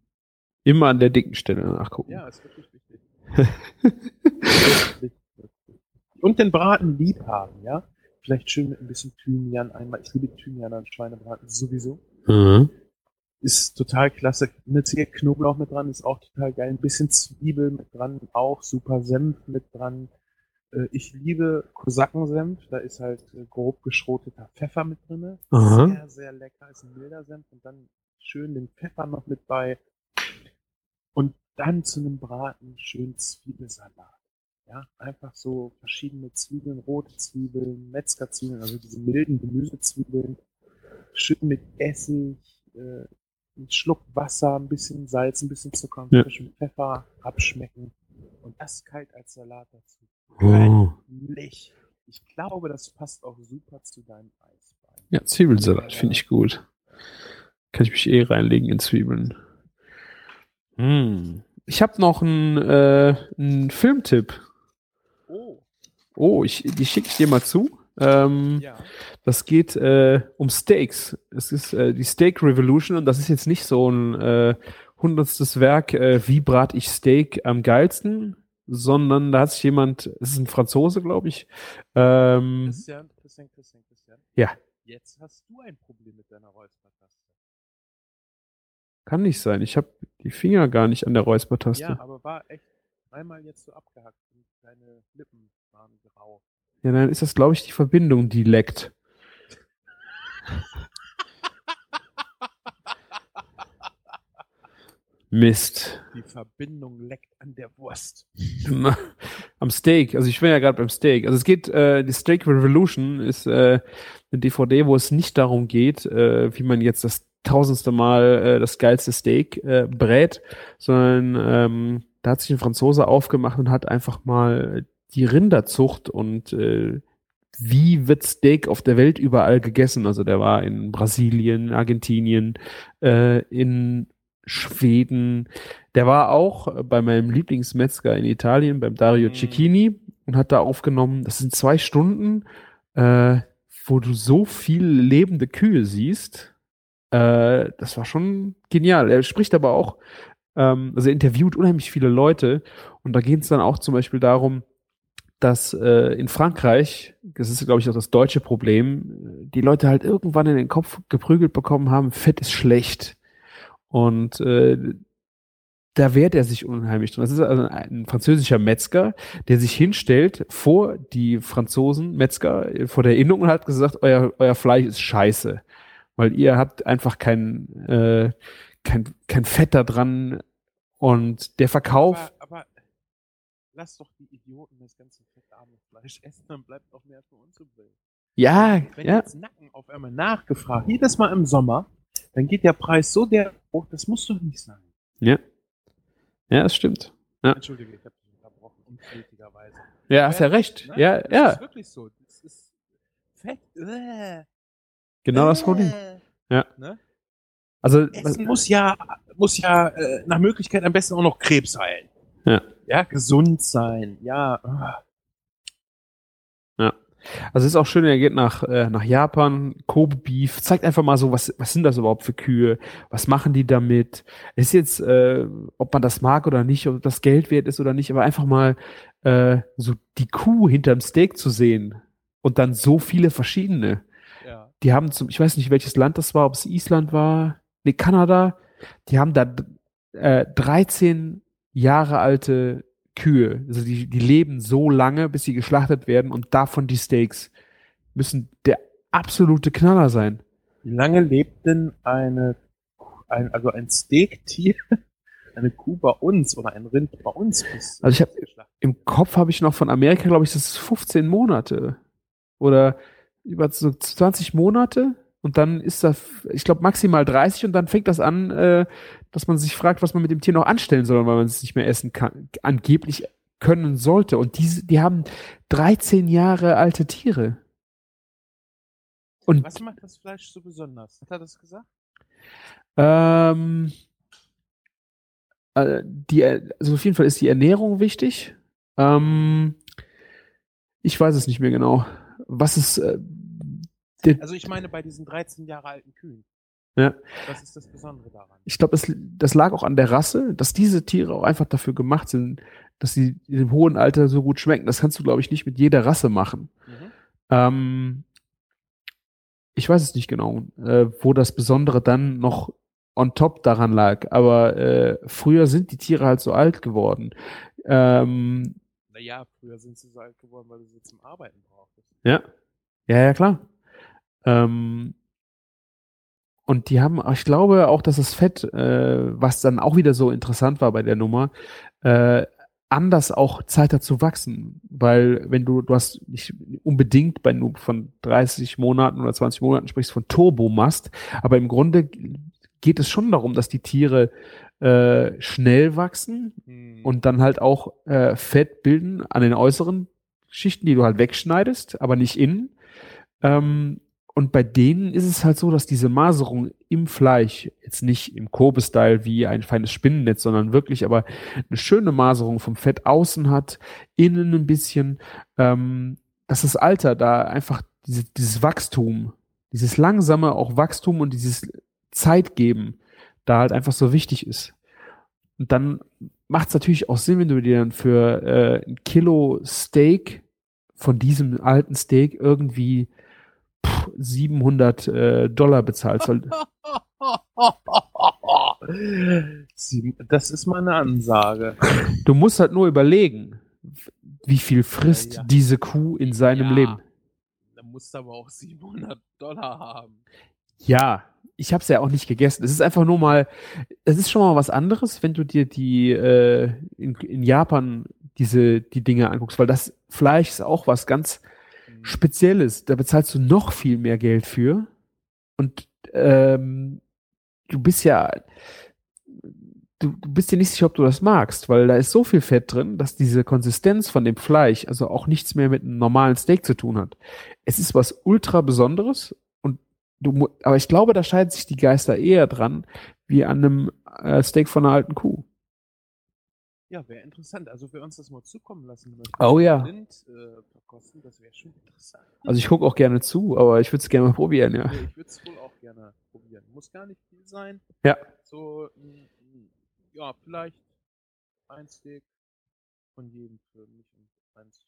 Immer an der dicken Stelle nachgucken. Ja, ist wirklich wichtig. Und den Braten lieb haben, ja. Vielleicht schön mit ein bisschen Thymian einmal. Ich liebe Thymian an Schweinebraten sowieso. Mhm. Ist total klasse. Eine Zehe Knoblauch mit dran ist auch total geil. Ein bisschen Zwiebel mit dran, auch super Senf mit dran. Äh, Ich liebe Kosakensenf. Da ist halt äh, grob geschroteter Pfeffer mit. Aha. Sehr, sehr lecker. Ist ein milder Senf und dann schön den Pfeffer noch mit bei. Und dann zu einem Braten schön Zwiebelsalat. Ja, einfach so verschiedene Zwiebeln, rote Zwiebeln, Metzgerzwiebeln, also diese milden Gemüsezwiebeln. Schön mit Essig, äh, ein Schluck Wasser, ein bisschen Salz, ein bisschen Zucker und Ja. frischen Pfeffer abschmecken. Und das kalt als Salat dazu. Oh. Ich glaube, das passt auch super zu deinem Eisbein. Ja, Zwiebelsalat finde ich gut. Kann ich mich eh reinlegen in Zwiebeln. Hm. Ich habe noch einen, äh, einen Filmtipp. Oh, Oh, ich, die schicke ich dir mal zu. Ähm, ja. Das geht äh, um Steaks. Es ist äh, die Steak Revolution und das ist jetzt nicht so ein äh, hundertstes Werk, äh, wie brat ich Steak am geilsten, sondern da hat sich jemand, es ist ein Franzose, glaube ich. Ähm, Christian, Christian, Christian, Christian. Ja. Jetzt hast du ein Problem mit deiner Räuspertaste. kann nicht sein. Ich habe die Finger gar nicht an der Räuspertaste. Ja, aber war echt einmal jetzt so abgehackt und deine Lippen waren grau. Ja, dann ist das, glaube ich, die Verbindung, die leckt. Mist. Die Verbindung leckt an der Wurst. Am Steak. Also ich bin ja gerade beim Steak. Also es geht, äh, die Steak Revolution ist äh, eine DVD, wo es nicht darum geht, äh, wie man jetzt das tausendste Mal äh, das geilste Steak äh, brät, sondern ähm, da hat sich ein Franzose aufgemacht und hat einfach mal die Rinderzucht und äh, wie wird Steak auf der Welt überall gegessen? Also der war in Brasilien, Argentinien, äh, in Schweden. Der war auch bei meinem Lieblingsmetzger in Italien, beim Dario Mhm. Cecchini und hat da aufgenommen. Das sind zwei Stunden, äh, wo du so viel lebende Kühe siehst. Äh, das war schon genial. Er spricht aber auch, ähm, also er interviewt unheimlich viele Leute und da geht es dann auch zum Beispiel darum, dass äh, in Frankreich, das ist glaube ich auch das deutsche Problem, die Leute halt irgendwann in den Kopf geprügelt bekommen haben, Fett ist schlecht. Und äh, da wehrt er sich unheimlich drin. Das ist also ein französischer Metzger, der sich hinstellt vor die Franzosen, Metzger, äh, vor der Innung und hat gesagt, euer, euer Fleisch ist scheiße. Weil ihr habt einfach kein, äh, kein, kein Fett da dran. Und der Verkauf, Aber, aber lass doch die Idioten das ganze fettarme Fleisch essen, dann bleibt auch mehr für uns übrig. ja, Wenn ja, jetzt Nacken auf einmal nachgefragt, jedes Mal im Sommer, dann geht der Preis so der hoch, das muss doch nicht sein. ja. Ja, das stimmt. Ja. Entschuldige, ich habe dich unterbrochen, unflätigerweise. Ja, hast ja recht. Ne? Ja, das ja, ist wirklich so. Das ist fett. Äh, genau das Problem. äh. Ne? Also, Essen muss ja, muss ja äh, nach Möglichkeit am besten auch noch Krebs heilen. Ja. Ja, gesund sein. Ja. ah. Also es ist auch schön, er geht nach, äh, nach Japan, Kobe Beef, zeigt einfach mal so, was, was sind das überhaupt für Kühe, was machen die damit. Es ist jetzt, äh, ob man das mag oder nicht, ob das Geld wert ist oder nicht, aber einfach mal äh, so die Kuh hinterm Steak zu sehen und dann so viele verschiedene. Ja. Die haben zum, ich weiß nicht, welches Land das war, ob es Island war, nee, Kanada, die haben da äh, 13 Jahre alte Kühe. Also die, die leben so lange, bis sie geschlachtet werden und davon die Steaks müssen der absolute Knaller sein. Wie lange lebt denn eine, ein, also ein Steaktier, eine Kuh bei uns oder ein Rind bei uns? Bis, Also ich hab- Im Kopf habe ich noch von Amerika, glaube ich, das ist 15 Monate oder über so 20 Monate und dann ist das, ich glaube, maximal 30 und dann fängt das an, äh, dass man sich fragt, was man mit dem Tier noch anstellen soll, weil man es nicht mehr essen kann, angeblich können sollte. Und diese, die haben 13 Jahre alte Tiere. Und Was macht das Fleisch so besonders? Hat er das gesagt? Ähm, äh, die, also auf jeden Fall ist die Ernährung wichtig. Ähm, ich weiß es nicht mehr genau. Was ist, äh, Also ich meine bei diesen 13 Jahre alten Kühen. Ja. Was ist das Besondere daran? ich glaube, das, das lag auch an der Rasse, dass diese Tiere auch einfach dafür gemacht sind, dass sie im hohen Alter so gut schmecken. Das kannst du, glaube ich, nicht mit jeder Rasse machen. Mhm. Ähm, ich weiß es nicht genau, äh, wo das Besondere dann noch on top daran lag. Aber äh, früher sind die Tiere halt so alt geworden. Ähm, Naja, früher sind sie so alt geworden, weil du sie zum Arbeiten brauchtest. ja, ja, ja, klar. Ähm, und die haben, ich glaube auch, dass das Fett, äh, was dann auch wieder so interessant war bei der Nummer, äh, anders auch Zeit hat zu wachsen. Weil wenn du, du hast nicht unbedingt, du von 30 Monaten oder 20 Monaten sprichst, von Turbomast, aber im Grunde geht es schon darum, dass die Tiere äh, schnell wachsen Hm. und dann halt auch äh, Fett bilden an den äußeren Schichten, die du halt wegschneidest, aber nicht innen. Ähm, und bei denen ist es halt so, dass diese Maserung im Fleisch, jetzt nicht im Kobe-Style wie ein feines Spinnennetz, sondern wirklich aber eine schöne Maserung vom Fett außen hat, innen ein bisschen, ähm, dass das Alter da einfach diese, dieses Wachstum, dieses langsame auch Wachstum und dieses Zeit geben, da halt einfach so wichtig ist. Und dann macht es natürlich auch Sinn, wenn du dir dann für äh, ein Kilo Steak von diesem alten Steak irgendwie pff, 700 äh, Dollar Sie- Das ist mal eine Ansage. du musst halt nur überlegen, wie viel frisst Ja, ja. diese Kuh in seinem Ja. Leben. Da musst du aber auch 700 Dollar haben. Ja, ich habe es ja auch nicht gegessen. Es ist einfach nur mal, es ist schon mal was anderes, wenn du dir die äh, in, in Japan diese die Dinge anguckst, weil das Fleisch ist auch was ganz. Spezielles. Da bezahlst du noch viel mehr Geld für und ähm, du bist ja du, du bist dir nicht sicher, ob du das magst, weil da ist so viel Fett drin, dass diese Konsistenz von dem Fleisch also auch nichts mehr mit einem normalen Steak zu tun hat. Es ist was ultra Besonderes und du, aber ich glaube, da scheiden sich die Geister eher dran, wie an einem äh, Steak von einer alten Kuh. Ja, wäre interessant. Also wer uns das mal zukommen lassen möchte. Oh ja. Blind, äh, verkosten, das wäre schon interessant. Also ich gucke auch gerne zu, aber ich würde es gerne mal probieren, ja. Nee, ich würde es wohl auch gerne probieren. Muss gar nicht viel sein. Ja. So, mm, mm, ja, vielleicht ein Steak von jedem für mich und eins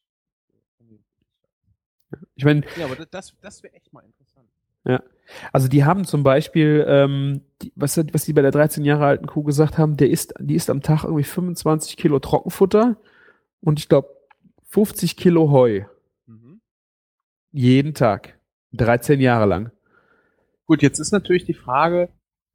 von jedem für dich. Ich meine, Ja, aber das, das wäre echt mal interessant. Also die haben zum Beispiel, ähm, die, was, was die bei der 13 Jahre alten Kuh gesagt haben, der isst, die isst am Tag irgendwie 25 Kilo Trockenfutter und ich glaube 50 Kilo Heu. Mhm. Jeden Tag. 13 Jahre lang. Gut, jetzt ist natürlich die Frage,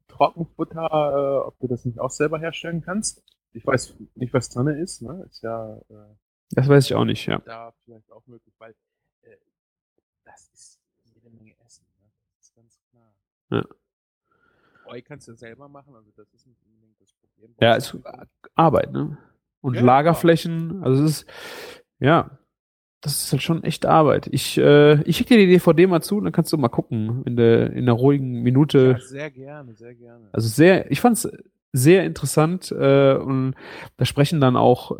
Trockenfutter, äh, ob du das nicht auch selber herstellen kannst. Ich weiß nicht, was drin ist, ne? Ist ja äh, Das weiß ich auch nicht, ja. da vielleicht auch möglich, weil äh, das ist jede Menge Essen, ne? Das ist ganz klar. Ja. Heu kannst du selber machen, also das ist nicht unbedingt das Problem. Ja, ist. Arbeit, ne? Und Ja, Lagerflächen, also es ist, ja, das ist halt schon echt Arbeit. Ich, äh, ich schicke dir die DVD mal zu und dann kannst du mal gucken in der, in der ruhigen Minute. ja, sehr gerne, sehr gerne. Also sehr, ich fand's sehr interessant äh, und da sprechen dann auch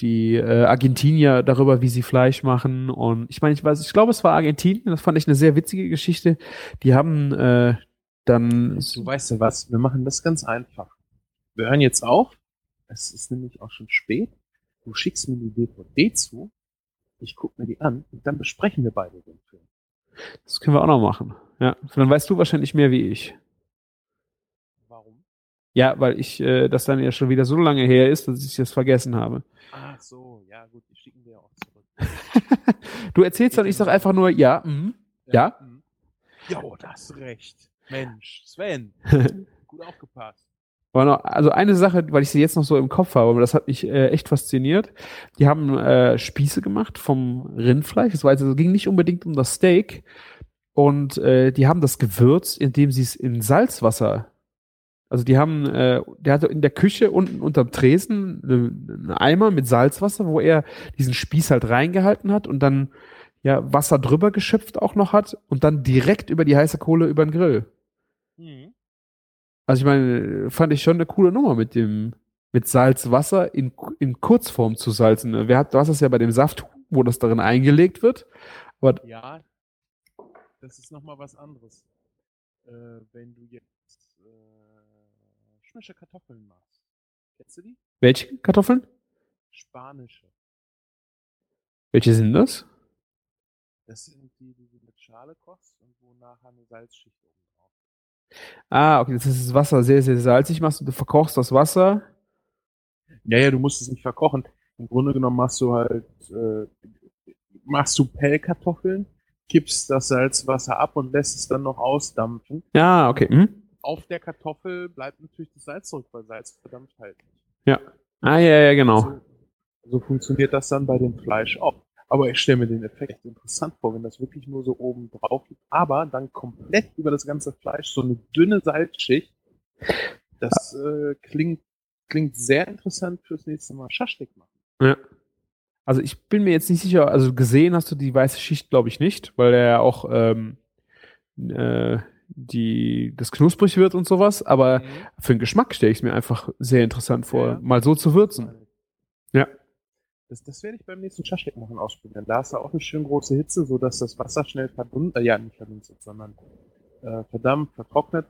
die äh, Argentinier darüber, wie sie Fleisch machen und ich meine, ich weiß, ich glaube, es war Argentinien, das fand ich eine sehr witzige Geschichte. Die haben äh, dann Du weißt ja was, wir machen das ganz einfach. Wir hören jetzt auf. Es ist nämlich auch schon spät. Du schickst mir die DVD zu. Ich gucke mir die an und dann besprechen wir beide den Film. das können wir auch noch machen. Ja, dann weißt du wahrscheinlich mehr wie ich. Warum? Ja, weil ich äh, das dann ja schon wieder so lange her ist, dass ich das vergessen habe. Ach so, ja gut, die schicken wir auch zurück. Du erzählst dann, ich sag einfach nur ja, mhm. Ja? mhm. Ja, oh, da hast du recht. Mensch, Sven, gut aufgepasst. Noch, also eine Sache, weil ich sie jetzt noch so im Kopf habe, aber das hat mich äh, echt fasziniert. Die haben äh, Spieße gemacht vom Rindfleisch. War also, ging nicht unbedingt um das Steak. Und äh, die haben das gewürzt, indem sie es in Salzwasser. Also die haben, äh, der hatte in der Küche unten unterm Tresen eine- einen Eimer mit Salzwasser, wo er diesen Spieß halt reingehalten hat und dann ja Wasser drüber geschöpft auch noch hat und dann direkt über die heiße Kohle über den Grill. Mhm. Also ich meine, fand ich schon eine coole Nummer mit dem mit Salzwasser in, in Kurzform zu salzen. Wer hat, du hast das ja bei dem Saft, wo das darin eingelegt wird. Aber Ja, das ist nochmal was anderes. Äh, wenn du jetzt äh, spanische Kartoffeln machst. Kennst du die? welche Kartoffeln? Spanische. Welche sind das? Das sind die, die du mit Schale kochst und wo nachher eine Salzschicht oben drauf ist. Ah, okay, das ist das Wasser sehr, sehr salzig machst und du verkochst das Wasser. Ja, ja, du musst es nicht verkochen. Im Grunde genommen machst du halt, äh, machst du Pellkartoffeln, kippst das Salzwasser ab und lässt es dann noch ausdampfen. Ja, okay. Hm? Auf der Kartoffel bleibt natürlich das Salz zurück, weil Salz verdampft halt nicht. Ah, ja, ja, genau. So, so funktioniert das dann bei dem Fleisch auch. Aber ich stelle mir den Effekt interessant vor, wenn das wirklich nur so oben drauf liegt, aber dann komplett über das ganze Fleisch so eine dünne Salzschicht. Das äh, klingt, klingt sehr interessant fürs nächste Mal Schaschlik machen. Ja. Also ich bin mir jetzt nicht sicher, also gesehen hast du die weiße Schicht, glaube ich, nicht, weil er ja auch ähm, äh, die, das knusprig wird und sowas, aber für den Geschmack stelle ich es mir einfach sehr interessant vor, Ja. mal so zu würzen. Ja. Das, das werde ich beim nächsten Schaschlik machen ausprobieren. Da hast du auch eine schön große Hitze, so dass das Wasser schnell verdunst, äh, ja, nicht verdunstet, sondern äh, verdampft, vertrocknet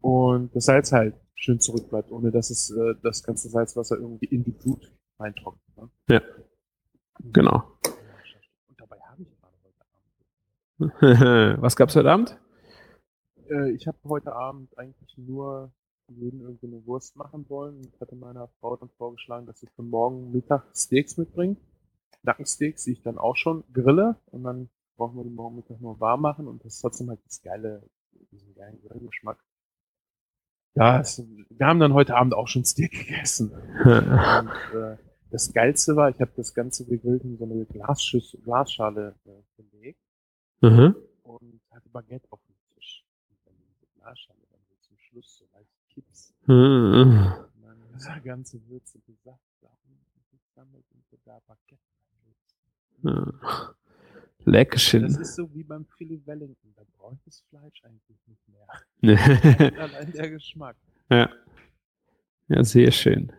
und das Salz halt schön zurückbleibt, ohne dass es äh, das ganze Salzwasser irgendwie in die Glut reintrocknet. Ne? Ja. Genau. Und dabei habe ich gerade heute Abend. Was gab's heute Abend? Äh, ich habe heute Abend eigentlich nur jeden irgendwie eine Wurst machen wollen. Ich hatte meiner Frau dann vorgeschlagen, dass ich für morgen Mittag Steaks mitbringe. Nackensteaks, die ich dann auch schon grille. Und dann brauchen wir die morgen Mittag nur warm machen. Und das ist trotzdem halt das geile, diesen geilen Grillgeschmack. Ja, es, wir haben dann heute Abend auch schon Steak gegessen. Und äh, das Geilste war, ich habe das Ganze gegrillt in so eine Glasschüssel, Glasschale äh, gelegt Mhm. und hatte Baguette auf dem Tisch. Und dann die Glasschale dann so zum Schluss so leicht kippst. Mhm. Und dann dieser ganze Würze gesagt, da unten gesammelt und so da Baguette reingekippt. Ja. Leckerchen. Das ist so wie beim Philly Wellington. Da brauche ich das Fleisch eigentlich nicht mehr. Allein der Geschmack. ja. ja, sehr schön.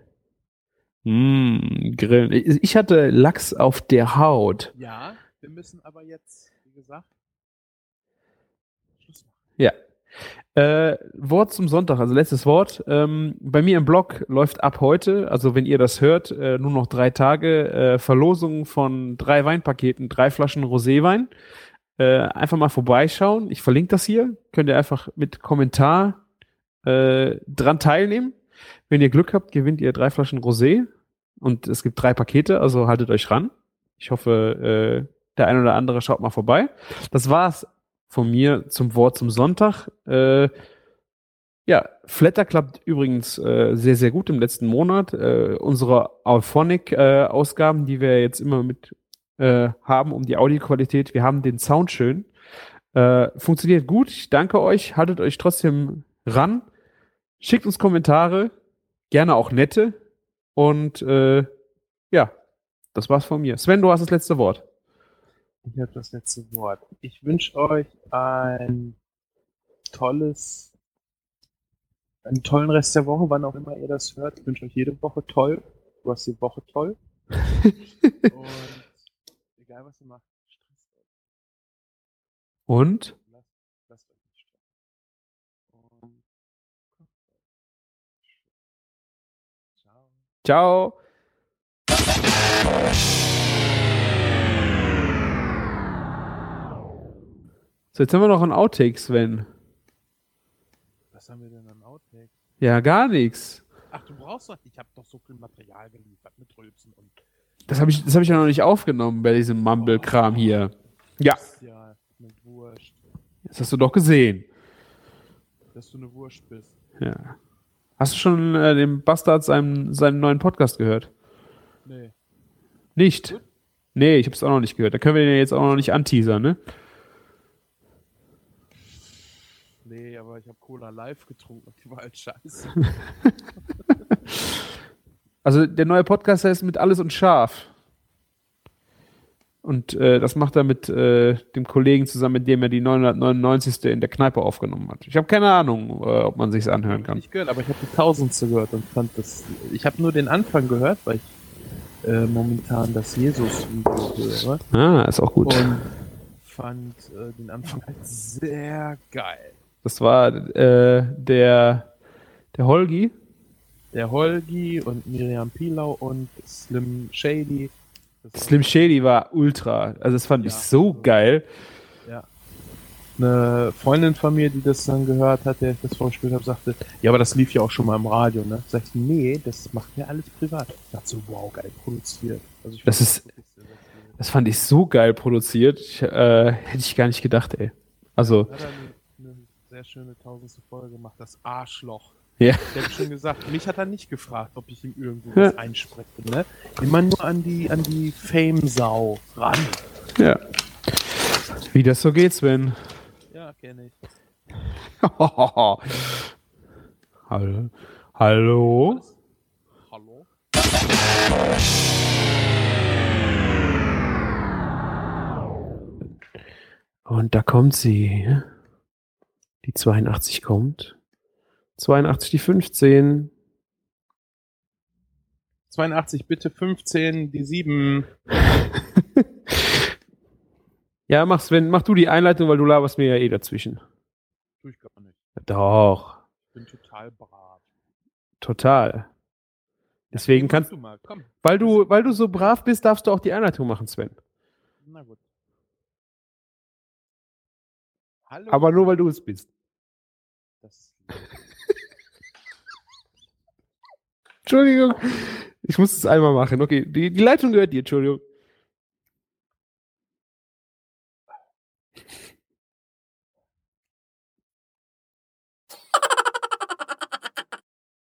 Mm, Grillen. Ich ich hatte Lachs auf der Haut. Ja, wir müssen aber jetzt, wie gesagt, Schluss machen. Ja. Äh, Wort zum Sonntag, also letztes Wort. Ähm, bei mir im Blog läuft ab heute, also wenn ihr das hört, äh, nur noch drei Tage äh, Verlosung von drei Weinpaketen, drei Flaschen Roséwein. Äh, einfach mal vorbeischauen. Ich verlinke das hier. Könnt ihr einfach mit Kommentar äh, dran teilnehmen. Wenn ihr Glück habt, gewinnt ihr drei Flaschen Rosé. Und es gibt drei Pakete, also haltet euch ran. Ich hoffe, äh, der ein oder andere schaut mal vorbei. Das war's von mir zum Wort zum Sonntag. Äh, ja, Flatter klappt übrigens äh, sehr, sehr gut im letzten Monat. Äh, unsere Auphonic-Ausgaben, die wir jetzt immer mit äh, haben, um die Audioqualität, wir haben den Sound schön. Äh, funktioniert gut. Ich danke euch. Haltet euch trotzdem ran. Schickt uns Kommentare, gerne auch nette. Und äh, ja, das war's von mir. Sven, du hast das letzte Wort. Ich habe das letzte Wort. Ich wünsche euch ein tolles, einen tollen Rest der Woche, wann auch immer ihr das hört. Ich wünsche euch jede Woche toll. Du hast die Woche toll. Und egal was ihr macht, stresst euch. Und Lasst, euch nicht stressen. Und Ciao. ciao. So, jetzt haben wir noch ein Outtake, Sven. Was haben wir denn an Outtake? Ja, gar nichts. Ach, du brauchst doch, ich habe doch so viel Material geliefert mit Rülpsen und Das habe ich, das hab ich ja noch nicht aufgenommen bei diesem Mumble-Kram hier. Ja, ja, das hast du doch gesehen. Dass du eine Wurst bist. Ja. Hast du schon äh, dem Bastard seinen, seinen neuen Podcast gehört? Nee. Nicht? Nee, ich habe es auch noch nicht gehört. Da können wir den ja jetzt auch noch nicht anteasern, ne? Nee, aber ich habe Cola live getrunken und die war halt scheiße. Also der neue Podcast heißt mit alles und scharf. Und äh, das macht er mit äh, dem Kollegen zusammen, mit dem er die 999. in der Kneipe aufgenommen hat. Ich habe keine Ahnung, äh, ob man sich's anhören kann. Nicht gehört, aber ich habe die Tausendste gehört und fand das. Ich habe nur den Anfang gehört, weil ich äh, momentan das Jesus-Video höre Ah, ist auch gut. und fand äh, den Anfang halt sehr geil. Das war äh, der der Holgi. Der Holgi und Miriam Pilau und Slim Shady. Slim Shady war ultra. Also das fand ich Ja. so geil. Ja. Eine Freundin von mir, die das dann gehört hat, der ich das vorgespielt habe, sagte, ja, aber das lief ja auch schon mal im Radio, ne? Sag ich, nee, das macht mir alles privat. Ich dachte so, wow, geil produziert. Also ich Das fand ist-. Das fand ich so geil produziert. Ich, äh, hätte ich gar nicht gedacht, ey. Also, eine sehr schöne tausendste Folge gemacht, das Arschloch. ja. Der hat schon gesagt, mich hat er nicht gefragt, ob ich ihm irgendwo Ja. was einspreche, ne? Immer nur an die, an die Fame-Sau ran. ja. Wie das so geht, Sven. Ja, kenne ich. Hallo. Hallo. Hallo? Und da kommt sie. Die 82 kommt. 82 die 15. 82, bitte 15, die 7. Ja, mach Sven, mach du die Einleitung, weil du laberst mir ja eh dazwischen. Tue ich gar nicht. Doch, Ich bin total brav. total. Deswegen Mach kannst du mal, komm. weil du, weil du so brav bist, darfst du auch die Einleitung machen, Sven. Na gut. Hallo. Aber nur weil du es bist. Entschuldigung. Ich muss es einmal machen. Okay, die, die Leitung gehört dir, Entschuldigung.